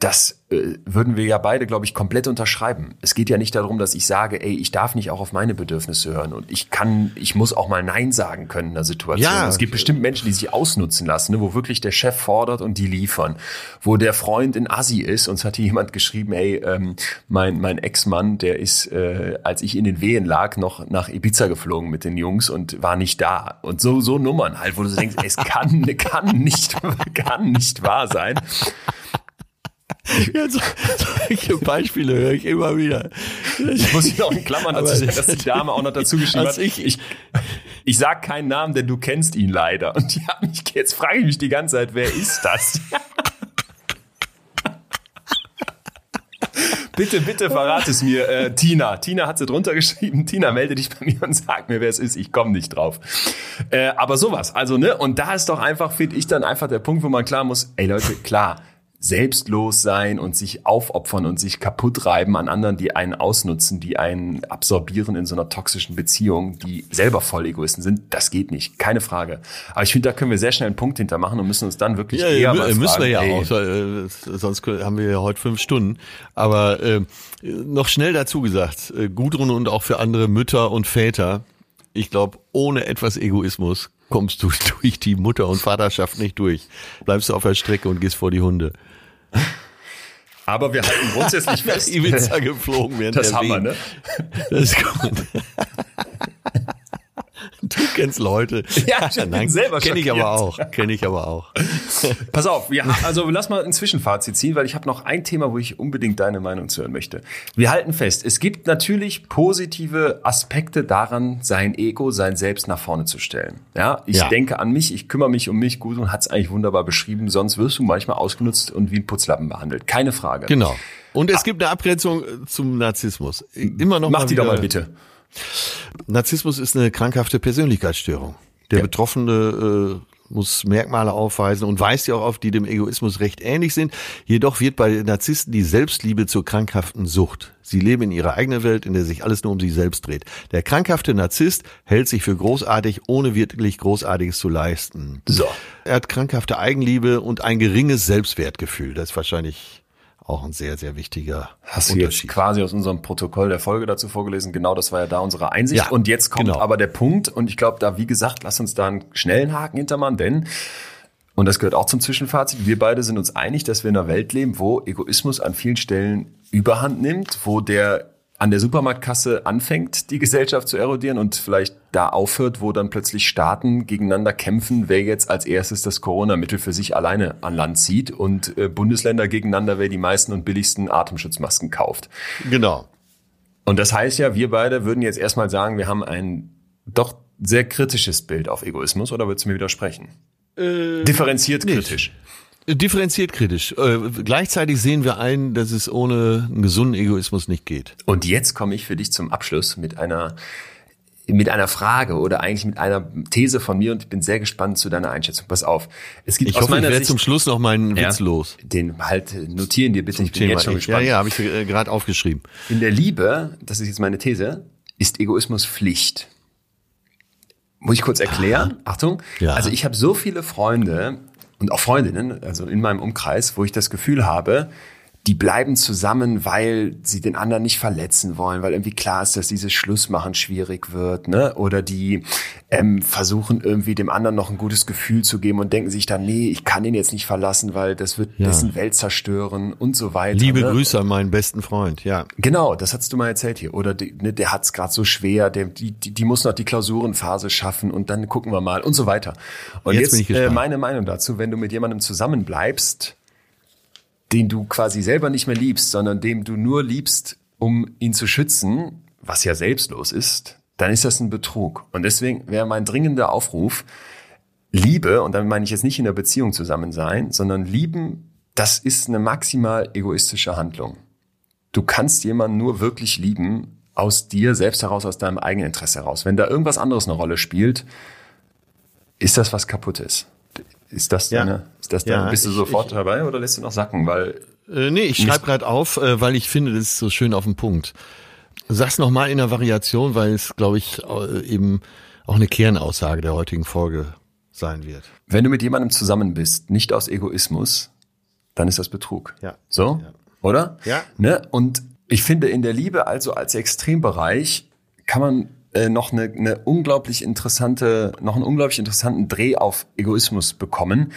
das äh, würden wir ja beide, glaube ich, komplett unterschreiben. Es geht ja nicht darum, dass ich sage, ey, ich darf nicht auch auf meine Bedürfnisse hören und ich kann, ich muss auch mal Nein sagen können in der Situation. Ja. Es gibt bestimmt Menschen, die sich ausnutzen lassen, ne, wo wirklich der Chef fordert und die liefern. Wo der Freund in Assi ist, uns hat hier jemand geschrieben, ey, ähm, mein, mein Ex-Mann, der ist, äh, als ich in den Wehen lag, noch nach Ibiza geflogen mit den Jungs und war nicht da. Und so, so Nummern halt, wo du denkst, ey, es kann, kann nicht, kann nicht wahr sein. Ja, so, solche Beispiele höre ich immer wieder. Ich muss hier auch in Klammern dazu sagen, dass die Dame auch noch dazu geschrieben hat. Ich, ich, ich sag keinen Namen, denn du kennst ihn leider. Und ja, mich, jetzt frage ich mich die ganze Zeit, wer ist das? bitte, bitte verrat es mir. Äh, Tina. Tina hat sie drunter geschrieben. Tina, melde dich bei mir und sag mir, wer es ist. Ich komme nicht drauf. Äh, aber sowas. Also, ne? Und da ist doch einfach, finde ich, dann einfach der Punkt, wo man klar muss, ey Leute, klar, selbstlos sein und sich aufopfern und sich kaputt reiben an anderen, die einen ausnutzen, die einen absorbieren in so einer toxischen Beziehung, die selber voll Egoisten sind, das geht nicht, keine Frage. Aber ich finde, da können wir sehr schnell einen Punkt hintermachen und müssen uns dann wirklich ja, eher mal müssen fragen, wir ja ey, auch, äh, sonst haben wir ja heute fünf Stunden. Aber äh, noch schnell dazu gesagt, äh, Gudrun und auch für andere Mütter und Väter, ich glaube, ohne etwas Egoismus kommst du durch die Mutter- und Vaterschaft nicht durch. Bleibst du auf der Strecke und gehst vor die Hunde. Aber wir halten grundsätzlich fest. Ibiza geflogen während Das haben wir, ne? Das ist gut. Du kennst Leute. Ja, ich Nein, selber Kenne ich aber auch. Kenne ich aber auch. Pass auf, ja, also lass mal ein Zwischenfazit ziehen, weil ich habe noch ein Thema, wo ich unbedingt deine Meinung zu hören möchte. Wir halten fest, es gibt natürlich positive Aspekte daran, sein Ego, sein Selbst nach vorne zu stellen. Ja, ich ja. denke an mich, ich kümmere mich um mich gut und hat es eigentlich wunderbar beschrieben. Sonst wirst du manchmal ausgenutzt und wie ein Putzlappen behandelt. Keine Frage. Genau. Und es ah. gibt eine Abgrenzung zum Narzissmus. Immer noch Mach mal die doch mal bitte. Narzissmus ist eine krankhafte Persönlichkeitsstörung. Der ja. Betroffene äh, muss Merkmale aufweisen und weist ja auch auf, die dem Egoismus recht ähnlich sind. Jedoch wird bei Narzissten die Selbstliebe zur krankhaften Sucht. Sie leben in ihrer eigenen Welt, in der sich alles nur um sich selbst dreht. Der krankhafte Narzisst hält sich für großartig, ohne wirklich Großartiges zu leisten. So. Er hat krankhafte Eigenliebe und ein geringes Selbstwertgefühl. Das ist wahrscheinlich auch ein sehr, sehr wichtiger Hast du jetzt quasi aus unserem Protokoll der Folge dazu vorgelesen? Genau, das war ja da unsere Einsicht. Ja, und jetzt kommt genau. aber der Punkt, und ich glaube, da, wie gesagt, lass uns da einen schnellen Haken hintermachen, denn, und das gehört auch zum Zwischenfazit, wir beide sind uns einig, dass wir in einer Welt leben, wo Egoismus an vielen Stellen überhand nimmt, wo der an der Supermarktkasse anfängt, die Gesellschaft zu erodieren und vielleicht da aufhört, wo dann plötzlich Staaten gegeneinander kämpfen, wer jetzt als erstes das Corona-Mittel für sich alleine an Land zieht und äh, Bundesländer gegeneinander, wer die meisten und billigsten Atemschutzmasken kauft. Genau. Und das heißt ja, wir beide würden jetzt erstmal sagen, wir haben ein doch sehr kritisches Bild auf Egoismus, oder würdest du mir widersprechen? Äh, Differenziert nicht. kritisch. Differenziert kritisch. Äh, gleichzeitig sehen wir ein, dass es ohne einen gesunden Egoismus nicht geht. Und jetzt komme ich für dich zum Abschluss mit einer mit einer Frage oder eigentlich mit einer These von mir und ich bin sehr gespannt zu deiner Einschätzung. Pass auf. Es gibt ich aus hoffe, meiner ich werde zum Schluss noch meinen Witz ja, los. Den halt notieren dir bitte. Zum ich bin Thema. jetzt schon gespannt. Ja, ja, habe ich äh, gerade aufgeschrieben. In der Liebe, das ist jetzt meine These, ist Egoismus Pflicht. Muss ich kurz erklären? Ah, Achtung. Ja. Also ich habe so viele Freunde, und auch Freundinnen, also in meinem Umkreis, wo ich das Gefühl habe, die bleiben zusammen, weil sie den anderen nicht verletzen wollen, weil irgendwie klar ist, dass dieses Schlussmachen schwierig wird, ne? Oder die ähm, versuchen irgendwie dem anderen noch ein gutes Gefühl zu geben und denken sich dann, nee, ich kann ihn jetzt nicht verlassen, weil das wird ja. dessen Welt zerstören und so weiter. Liebe ne? Grüße an meinen besten Freund, ja. Genau, das hast du mal erzählt hier. Oder die, ne, der hat es gerade so schwer, der, die, die, die muss noch die Klausurenphase schaffen und dann gucken wir mal und so weiter. Und jetzt, jetzt äh, meine Meinung dazu, wenn du mit jemandem zusammenbleibst, den du quasi selber nicht mehr liebst, sondern dem du nur liebst, um ihn zu schützen, was ja selbstlos ist, dann ist das ein Betrug. Und deswegen wäre mein dringender Aufruf, Liebe, und damit meine ich jetzt nicht in der Beziehung zusammen sein, sondern lieben, das ist eine maximal egoistische Handlung. Du kannst jemanden nur wirklich lieben aus dir selbst heraus, aus deinem eigenen Interesse heraus. Wenn da irgendwas anderes eine Rolle spielt, ist das was kaputtes. Ist das deine, ja. ist das deine, ja, bist du ich, sofort ich, dabei oder lässt du noch sacken? Weil äh, nee, ich schreibe gerade auf, äh, weil ich finde, das ist so schön auf den Punkt. Sag's noch mal in der Variation, weil es, glaube ich, äh, eben auch eine Kernaussage der heutigen Folge sein wird. Wenn du mit jemandem zusammen bist, nicht aus Egoismus, dann ist das Betrug. Ja. So? Ja. Oder? Ja. Ne? Und ich finde, in der Liebe, also als Extrembereich, kann man äh, noch eine, eine unglaublich interessante, noch einen unglaublich interessanten Dreh auf Egoismus bekommen,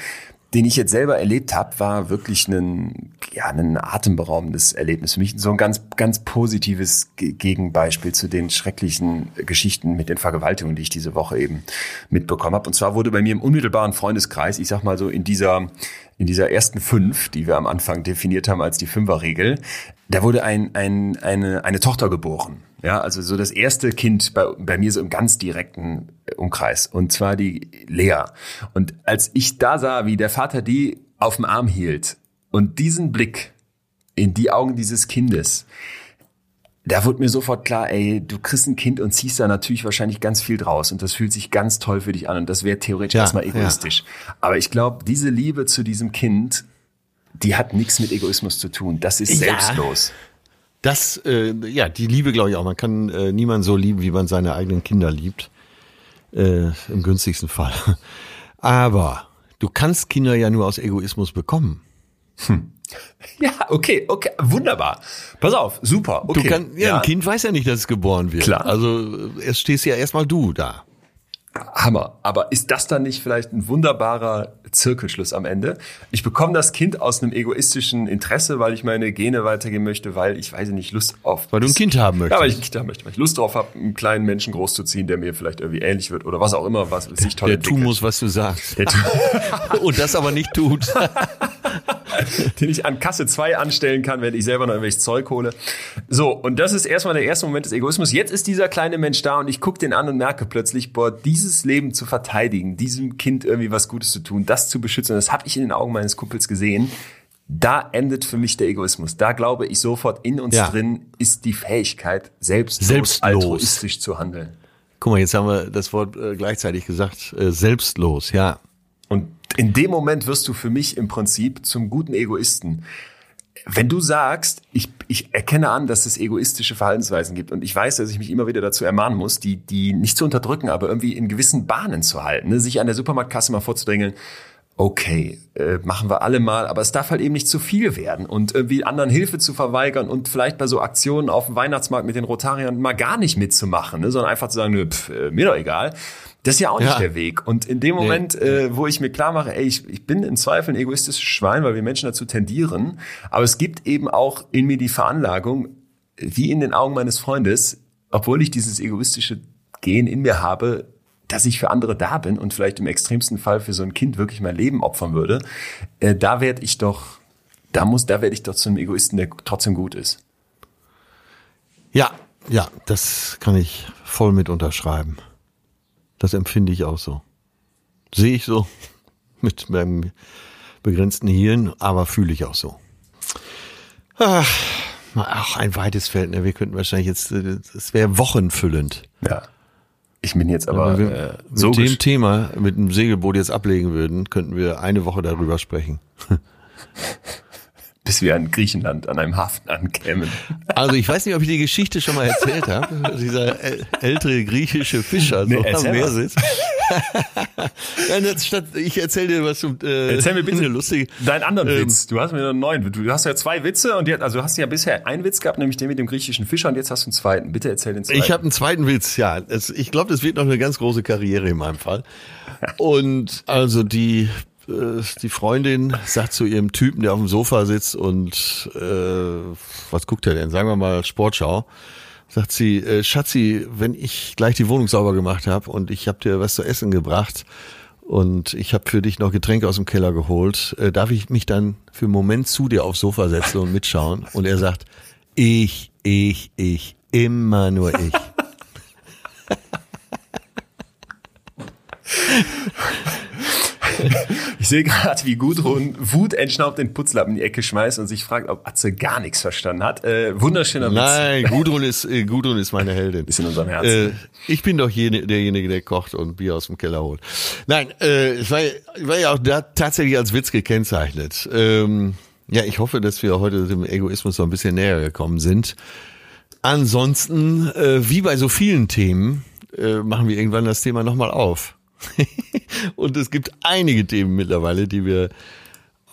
den ich jetzt selber erlebt habe, war wirklich ein, ja, ein atemberaubendes Erlebnis für mich. So ein ganz, ganz positives Gegenbeispiel zu den schrecklichen Geschichten mit den Vergewaltigungen, die ich diese Woche eben mitbekommen habe. Und zwar wurde bei mir im unmittelbaren Freundeskreis, ich sag mal so in dieser, in dieser ersten fünf, die wir am Anfang definiert haben als die Fünferregel, da wurde ein, ein, eine, eine Tochter geboren. Ja, also so das erste Kind bei, bei mir so im ganz direkten Umkreis. Und zwar die Lea. Und als ich da sah, wie der Vater die auf dem Arm hielt und diesen Blick in die Augen dieses Kindes, da wurde mir sofort klar, ey, du kriegst ein Kind und ziehst da natürlich wahrscheinlich ganz viel draus und das fühlt sich ganz toll für dich an und das wäre theoretisch ja, erstmal egoistisch. Ja. Aber ich glaube, diese Liebe zu diesem Kind, die hat nichts mit Egoismus zu tun. Das ist selbstlos. Das, äh, ja, die Liebe glaube ich auch. Man kann äh, niemanden so lieben, wie man seine eigenen Kinder liebt. Äh, Im günstigsten Fall. Aber du kannst Kinder ja nur aus Egoismus bekommen. Hm. Ja, okay, okay, wunderbar. Pass auf, super. Okay. Du kann, ja, ja, ein Kind weiß ja nicht, dass es geboren wird. Klar. Also es stehst ja erstmal du da. Hammer. Aber ist das dann nicht vielleicht ein wunderbarer Zirkelschluss am Ende? Ich bekomme das Kind aus einem egoistischen Interesse, weil ich meine Gene weitergeben möchte, weil ich weiß nicht, Lust auf. Weil du ein Kind haben möchtest. Ja, weil ich ein Kind haben möchte, weil ich Lust drauf habe, einen kleinen Menschen großzuziehen, der mir vielleicht irgendwie ähnlich wird oder was auch immer, was sich toll Der entwickelt. tun muss, was du sagst. Und das aber nicht tut. den ich an Kasse 2 anstellen kann, wenn ich selber noch irgendwelches Zeug hole. So, und das ist erstmal der erste Moment des Egoismus. Jetzt ist dieser kleine Mensch da und ich gucke den an und merke plötzlich, boah, dieses Leben zu verteidigen, diesem Kind irgendwie was Gutes zu tun, das zu beschützen, das habe ich in den Augen meines Kumpels gesehen. Da endet für mich der Egoismus. Da glaube ich sofort, in uns ja. drin ist die Fähigkeit, selbstlos, selbstlos, altruistisch zu handeln. Guck mal, jetzt haben wir das Wort äh, gleichzeitig gesagt, äh, selbstlos, ja. In dem Moment wirst du für mich im Prinzip zum guten Egoisten. Wenn du sagst, ich, ich erkenne an, dass es egoistische Verhaltensweisen gibt und ich weiß, dass ich mich immer wieder dazu ermahnen muss, die, die nicht zu unterdrücken, aber irgendwie in gewissen Bahnen zu halten, ne? sich an der Supermarktkasse mal vorzudrängeln, okay, äh, machen wir alle mal, aber es darf halt eben nicht zu viel werden und irgendwie anderen Hilfe zu verweigern und vielleicht bei so Aktionen auf dem Weihnachtsmarkt mit den Rotariern mal gar nicht mitzumachen, ne, sondern einfach zu sagen, pff, äh, mir doch egal. Das ist ja auch nicht ja. der Weg. Und in dem Moment, nee. äh, wo ich mir klar mache, ey, ich, ich bin in Zweifel ein egoistisches Schwein, weil wir Menschen dazu tendieren, aber es gibt eben auch in mir die Veranlagung, wie in den Augen meines Freundes, obwohl ich dieses egoistische Gehen in mir habe, dass ich für andere da bin und vielleicht im extremsten Fall für so ein Kind wirklich mein Leben opfern würde, äh, da werde ich doch, da muss, da werde ich doch zu einem Egoisten, der trotzdem gut ist. Ja, ja, das kann ich voll mit unterschreiben. Das empfinde ich auch so. Sehe ich so mit meinem begrenzten Hirn, aber fühle ich auch so. Ach, auch ein weites Feld. Ne? Wir könnten wahrscheinlich jetzt, es wäre wochenfüllend. Ja. Ich bin jetzt aber Wenn wir äh, so mit dem Thema mit dem Segelboot jetzt ablegen würden, könnten wir eine Woche darüber sprechen. bis wir in Griechenland an einem Hafen ankämen. Also ich weiß nicht, ob ich die Geschichte schon mal erzählt habe. Dieser ältere griechische Fischer so nee, am Meer sitzt. statt, ich erzähle dir was zum äh, Erzähl mir bitte lustige, deinen anderen ähm, Witz. Du hast mir einen neuen. Du hast ja zwei Witze und jetzt, also du hast ja bisher einen Witz gehabt, nämlich den mit dem griechischen Fischer und jetzt hast du einen zweiten. Bitte erzähl den zweiten. Ich habe einen zweiten Witz, ja. Es, ich glaube, das wird noch eine ganz große Karriere in meinem Fall. Und also die äh, die Freundin sagt zu ihrem Typen, der auf dem Sofa sitzt und äh, was guckt er denn? Sagen wir mal Sportschau. Sagt sie, äh, Schatzi, wenn ich gleich die Wohnung sauber gemacht habe und ich habe dir was zu essen gebracht und ich habe für dich noch Getränke aus dem Keller geholt, äh, darf ich mich dann für einen Moment zu dir aufs Sofa setzen und mitschauen? Und er sagt, ich, ich, ich, immer nur ich. Ich sehe gerade, wie Gudrun Wut entschnaubt den Putzlappen in die Ecke schmeißt und sich fragt, ob Atze gar nichts verstanden hat. Äh, wunderschöner Witz. Nein, Gudrun ist, äh, Gudrun ist meine Heldin. Ist in unserem Herzen. Äh, ich bin doch jene, derjenige, der kocht und Bier aus dem Keller holt. Nein, äh, es war, war ja auch da tatsächlich als Witz gekennzeichnet. Ähm, ja, ich hoffe, dass wir heute dem Egoismus so ein bisschen näher gekommen sind. Ansonsten, äh, wie bei so vielen Themen, äh, machen wir irgendwann das Thema nochmal auf. und es gibt einige Themen mittlerweile, die wir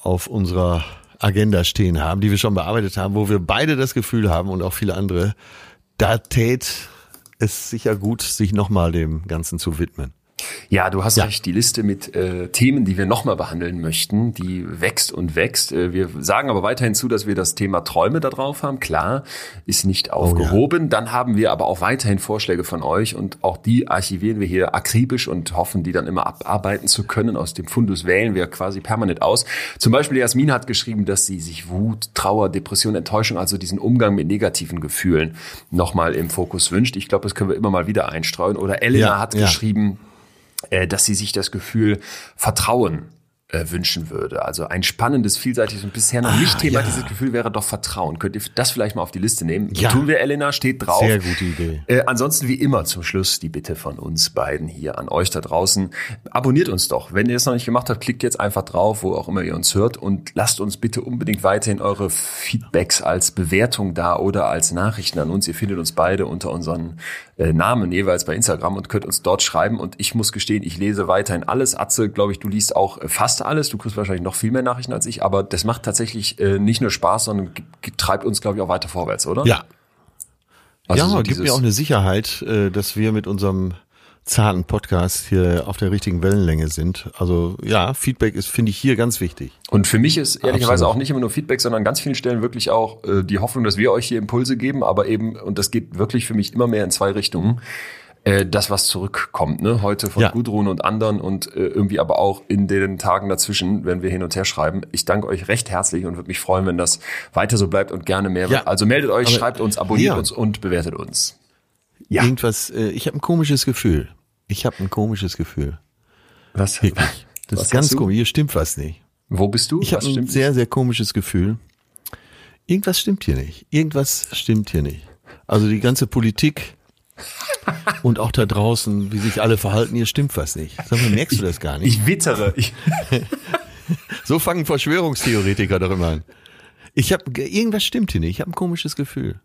auf unserer Agenda stehen haben, die wir schon bearbeitet haben, wo wir beide das Gefühl haben und auch viele andere, da tät es sicher gut, sich nochmal dem Ganzen zu widmen. Ja, du hast ja. recht. Die Liste mit äh, Themen, die wir nochmal behandeln möchten, die wächst und wächst. Äh, wir sagen aber weiterhin zu, dass wir das Thema Träume da drauf haben. Klar, ist nicht aufgehoben. Oh, ja. Dann haben wir aber auch weiterhin Vorschläge von euch und auch die archivieren wir hier akribisch und hoffen, die dann immer abarbeiten zu können. Aus dem Fundus wählen wir quasi permanent aus. Zum Beispiel Jasmin hat geschrieben, dass sie sich Wut, Trauer, Depression, Enttäuschung, also diesen Umgang mit negativen Gefühlen nochmal im Fokus wünscht. Ich glaube, das können wir immer mal wieder einstreuen. Oder Elena ja, hat geschrieben, dass sie sich das Gefühl Vertrauen äh, wünschen würde. Also ein spannendes, vielseitiges und bisher noch ah, nicht thematisches ja. Gefühl wäre doch Vertrauen. Könnt ihr das vielleicht mal auf die Liste nehmen? Ja. Tun wir, Elena, steht drauf. Sehr gute Idee. Äh, ansonsten wie immer zum Schluss die Bitte von uns beiden hier an euch da draußen. Abonniert uns doch. Wenn ihr es noch nicht gemacht habt, klickt jetzt einfach drauf, wo auch immer ihr uns hört und lasst uns bitte unbedingt weiterhin eure Feedbacks als Bewertung da oder als Nachrichten an uns. Ihr findet uns beide unter unseren äh, Namen jeweils bei Instagram und könnt uns dort schreiben. Und ich muss gestehen, ich lese weiterhin alles. Atze, glaube ich, du liest auch äh, fast alles. Du kriegst wahrscheinlich noch viel mehr Nachrichten als ich, aber das macht tatsächlich äh, nicht nur Spaß, sondern treibt uns, glaube ich, auch weiter vorwärts, oder? Ja. Also ja, so gibt mir auch eine Sicherheit, äh, dass wir mit unserem zarten Podcast hier auf der richtigen Wellenlänge sind. Also ja, Feedback ist, finde ich, hier ganz wichtig. Und für mich ist ehrlicherweise auch nicht immer nur Feedback, sondern an ganz vielen Stellen wirklich auch äh, die Hoffnung, dass wir euch hier Impulse geben, aber eben, und das geht wirklich für mich immer mehr in zwei Richtungen äh, das, was zurückkommt, ne? Heute von ja. Gudrun und anderen und äh, irgendwie aber auch in den Tagen dazwischen, wenn wir hin und her schreiben. Ich danke euch recht herzlich und würde mich freuen, wenn das weiter so bleibt und gerne mehr. Ja. Also meldet euch, aber, schreibt uns, abonniert ja. uns und bewertet uns. Ja. Irgendwas, äh, ich habe ein komisches Gefühl. Ich habe ein komisches Gefühl. Was? Wirklich. Das was ist ganz komisch. Hier stimmt was nicht. Wo bist du? Ich habe ein sehr, sehr komisches Gefühl. Irgendwas stimmt hier nicht. Irgendwas stimmt hier nicht. Also die ganze Politik und auch da draußen, wie sich alle verhalten, hier stimmt was nicht. Sag mal, merkst du das gar nicht? Ich wittere. Ich so fangen Verschwörungstheoretiker doch immer an. Ich habe irgendwas stimmt hier nicht. Ich habe ein komisches Gefühl.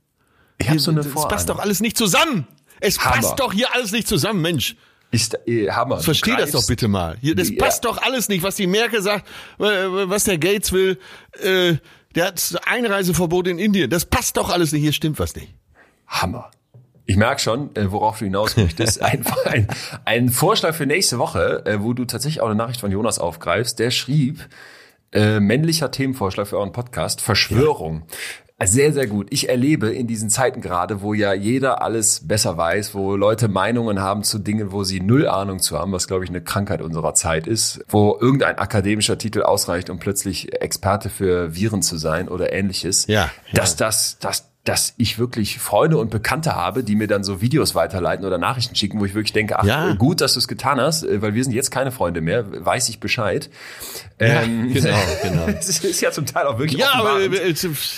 Ich habe so eine Es passt doch alles nicht zusammen. Es Hammer. passt doch hier alles nicht zusammen, Mensch. Ist äh, Hammer. Versteh das doch bitte mal. Hier, das ja. passt doch alles nicht, was die Merkel sagt, was der Gates will. Äh, der hat Einreiseverbot in Indien. Das passt doch alles nicht. Hier stimmt was nicht. Hammer. Ich merke schon, äh, worauf du hinaus möchtest. Einfach ein, ein Vorschlag für nächste Woche, äh, wo du tatsächlich auch eine Nachricht von Jonas aufgreifst. Der schrieb, äh, männlicher Themenvorschlag für euren Podcast, Verschwörung. Sehr, sehr gut. Ich erlebe in diesen Zeiten gerade, wo ja jeder alles besser weiß, wo Leute Meinungen haben zu Dingen, wo sie null Ahnung zu haben, was glaube ich eine Krankheit unserer Zeit ist, wo irgendein akademischer Titel ausreicht, um plötzlich Experte für Viren zu sein oder ähnliches. Ja. ja. Dass das, dass dass ich wirklich Freunde und Bekannte habe, die mir dann so Videos weiterleiten oder Nachrichten schicken, wo ich wirklich denke, ach ja. gut, dass du es getan hast, äh, weil wir sind jetzt keine Freunde mehr, weiß ich Bescheid. Ja, ähm, genau, genau. Es ist ja zum Teil auch wirklich Ja, aber äh,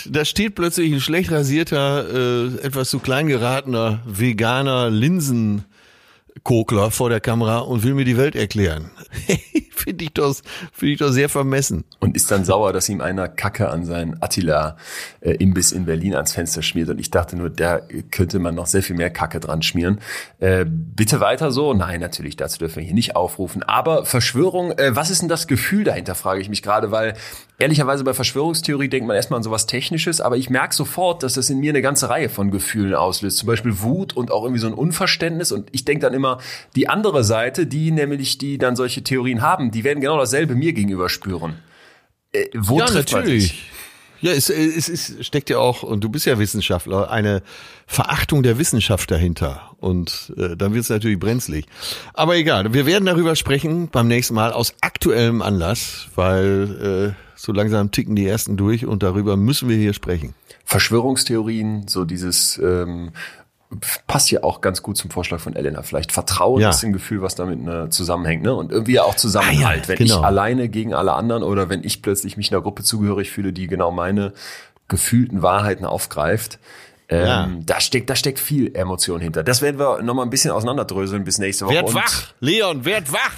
da steht plötzlich ein schlecht rasierter, äh, etwas zu klein geratener veganer Linsen Kokler vor der Kamera und will mir die Welt erklären. finde ich doch, finde ich doch sehr vermessen. Und ist dann sauer, dass ihm einer Kacke an seinen Attila äh, Imbiss in Berlin ans Fenster schmiert. Und ich dachte nur, da könnte man noch sehr viel mehr Kacke dran schmieren. Äh, bitte weiter so. Nein, natürlich, dazu dürfen wir hier nicht aufrufen. Aber Verschwörung, äh, was ist denn das Gefühl dahinter, frage ich mich gerade, weil ehrlicherweise bei Verschwörungstheorie denkt man erstmal an sowas Technisches, aber ich merke sofort, dass das in mir eine ganze Reihe von Gefühlen auslöst. Zum Beispiel Wut und auch irgendwie so ein Unverständnis. Und ich denke dann immer, die andere Seite, die nämlich, die dann solche Theorien haben, die werden genau dasselbe mir gegenüber spüren. Äh, wo ja, trifft natürlich. Ja, es, es, es steckt ja auch, und du bist ja Wissenschaftler, eine Verachtung der Wissenschaft dahinter. Und äh, dann wird es natürlich brenzlig. Aber egal, wir werden darüber sprechen beim nächsten Mal aus aktuellem Anlass, weil äh, so langsam ticken die ersten durch und darüber müssen wir hier sprechen. Verschwörungstheorien, so dieses ähm, passt ja auch ganz gut zum Vorschlag von Elena. Vielleicht Vertrauen ja. ist ein Gefühl, was damit ne, zusammenhängt, ne? Und irgendwie auch Zusammenhalt. Ah, ja, wenn genau. ich alleine gegen alle anderen oder wenn ich plötzlich mich einer Gruppe zugehörig fühle, die genau meine gefühlten Wahrheiten aufgreift. Ähm, ja. da steckt, da steckt viel Emotion hinter. Das werden wir noch mal ein bisschen auseinanderdröseln bis nächste Woche. Werd wach, Leon, werd wach.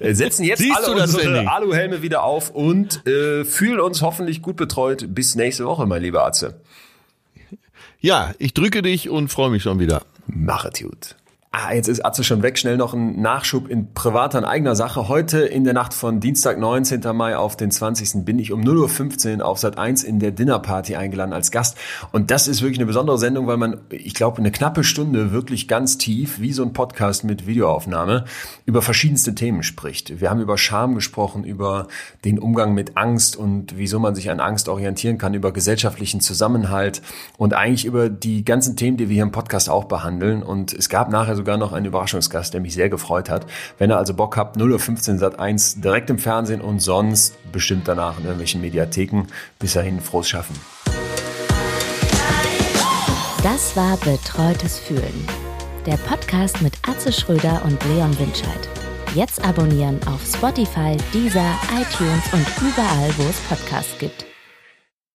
setzen jetzt Siehst alle unsere Aluhelme wieder auf und äh, fühlen uns hoffentlich gut betreut bis nächste Woche, mein lieber Atze. Ja, ich drücke dich und freue mich schon wieder. Mach es gut. Ah, jetzt ist Atze schon weg. Schnell noch ein Nachschub in privater, in eigener Sache. Heute in der Nacht von Dienstag, 19. Mai auf den 20. bin ich um 0.15 Uhr auf Sat 1 in der Dinnerparty eingeladen als Gast. Und das ist wirklich eine besondere Sendung, weil man, ich glaube, eine knappe Stunde wirklich ganz tief, wie so ein Podcast mit Videoaufnahme, über verschiedenste Themen spricht. Wir haben über Scham gesprochen, über den Umgang mit Angst und wieso man sich an Angst orientieren kann, über gesellschaftlichen Zusammenhalt und eigentlich über die ganzen Themen, die wir hier im Podcast auch behandeln. Und es gab nachher so sogar noch einen Überraschungsgast, der mich sehr gefreut hat. Wenn ihr also Bock habt, 0.15 Uhr Sat 1 direkt im Fernsehen und sonst bestimmt danach in irgendwelchen Mediatheken. Bis dahin, frohes Schaffen. Das war Betreutes Fühlen. Der Podcast mit Atze Schröder und Leon Winscheid. Jetzt abonnieren auf Spotify, Deezer, iTunes und überall, wo es Podcasts gibt.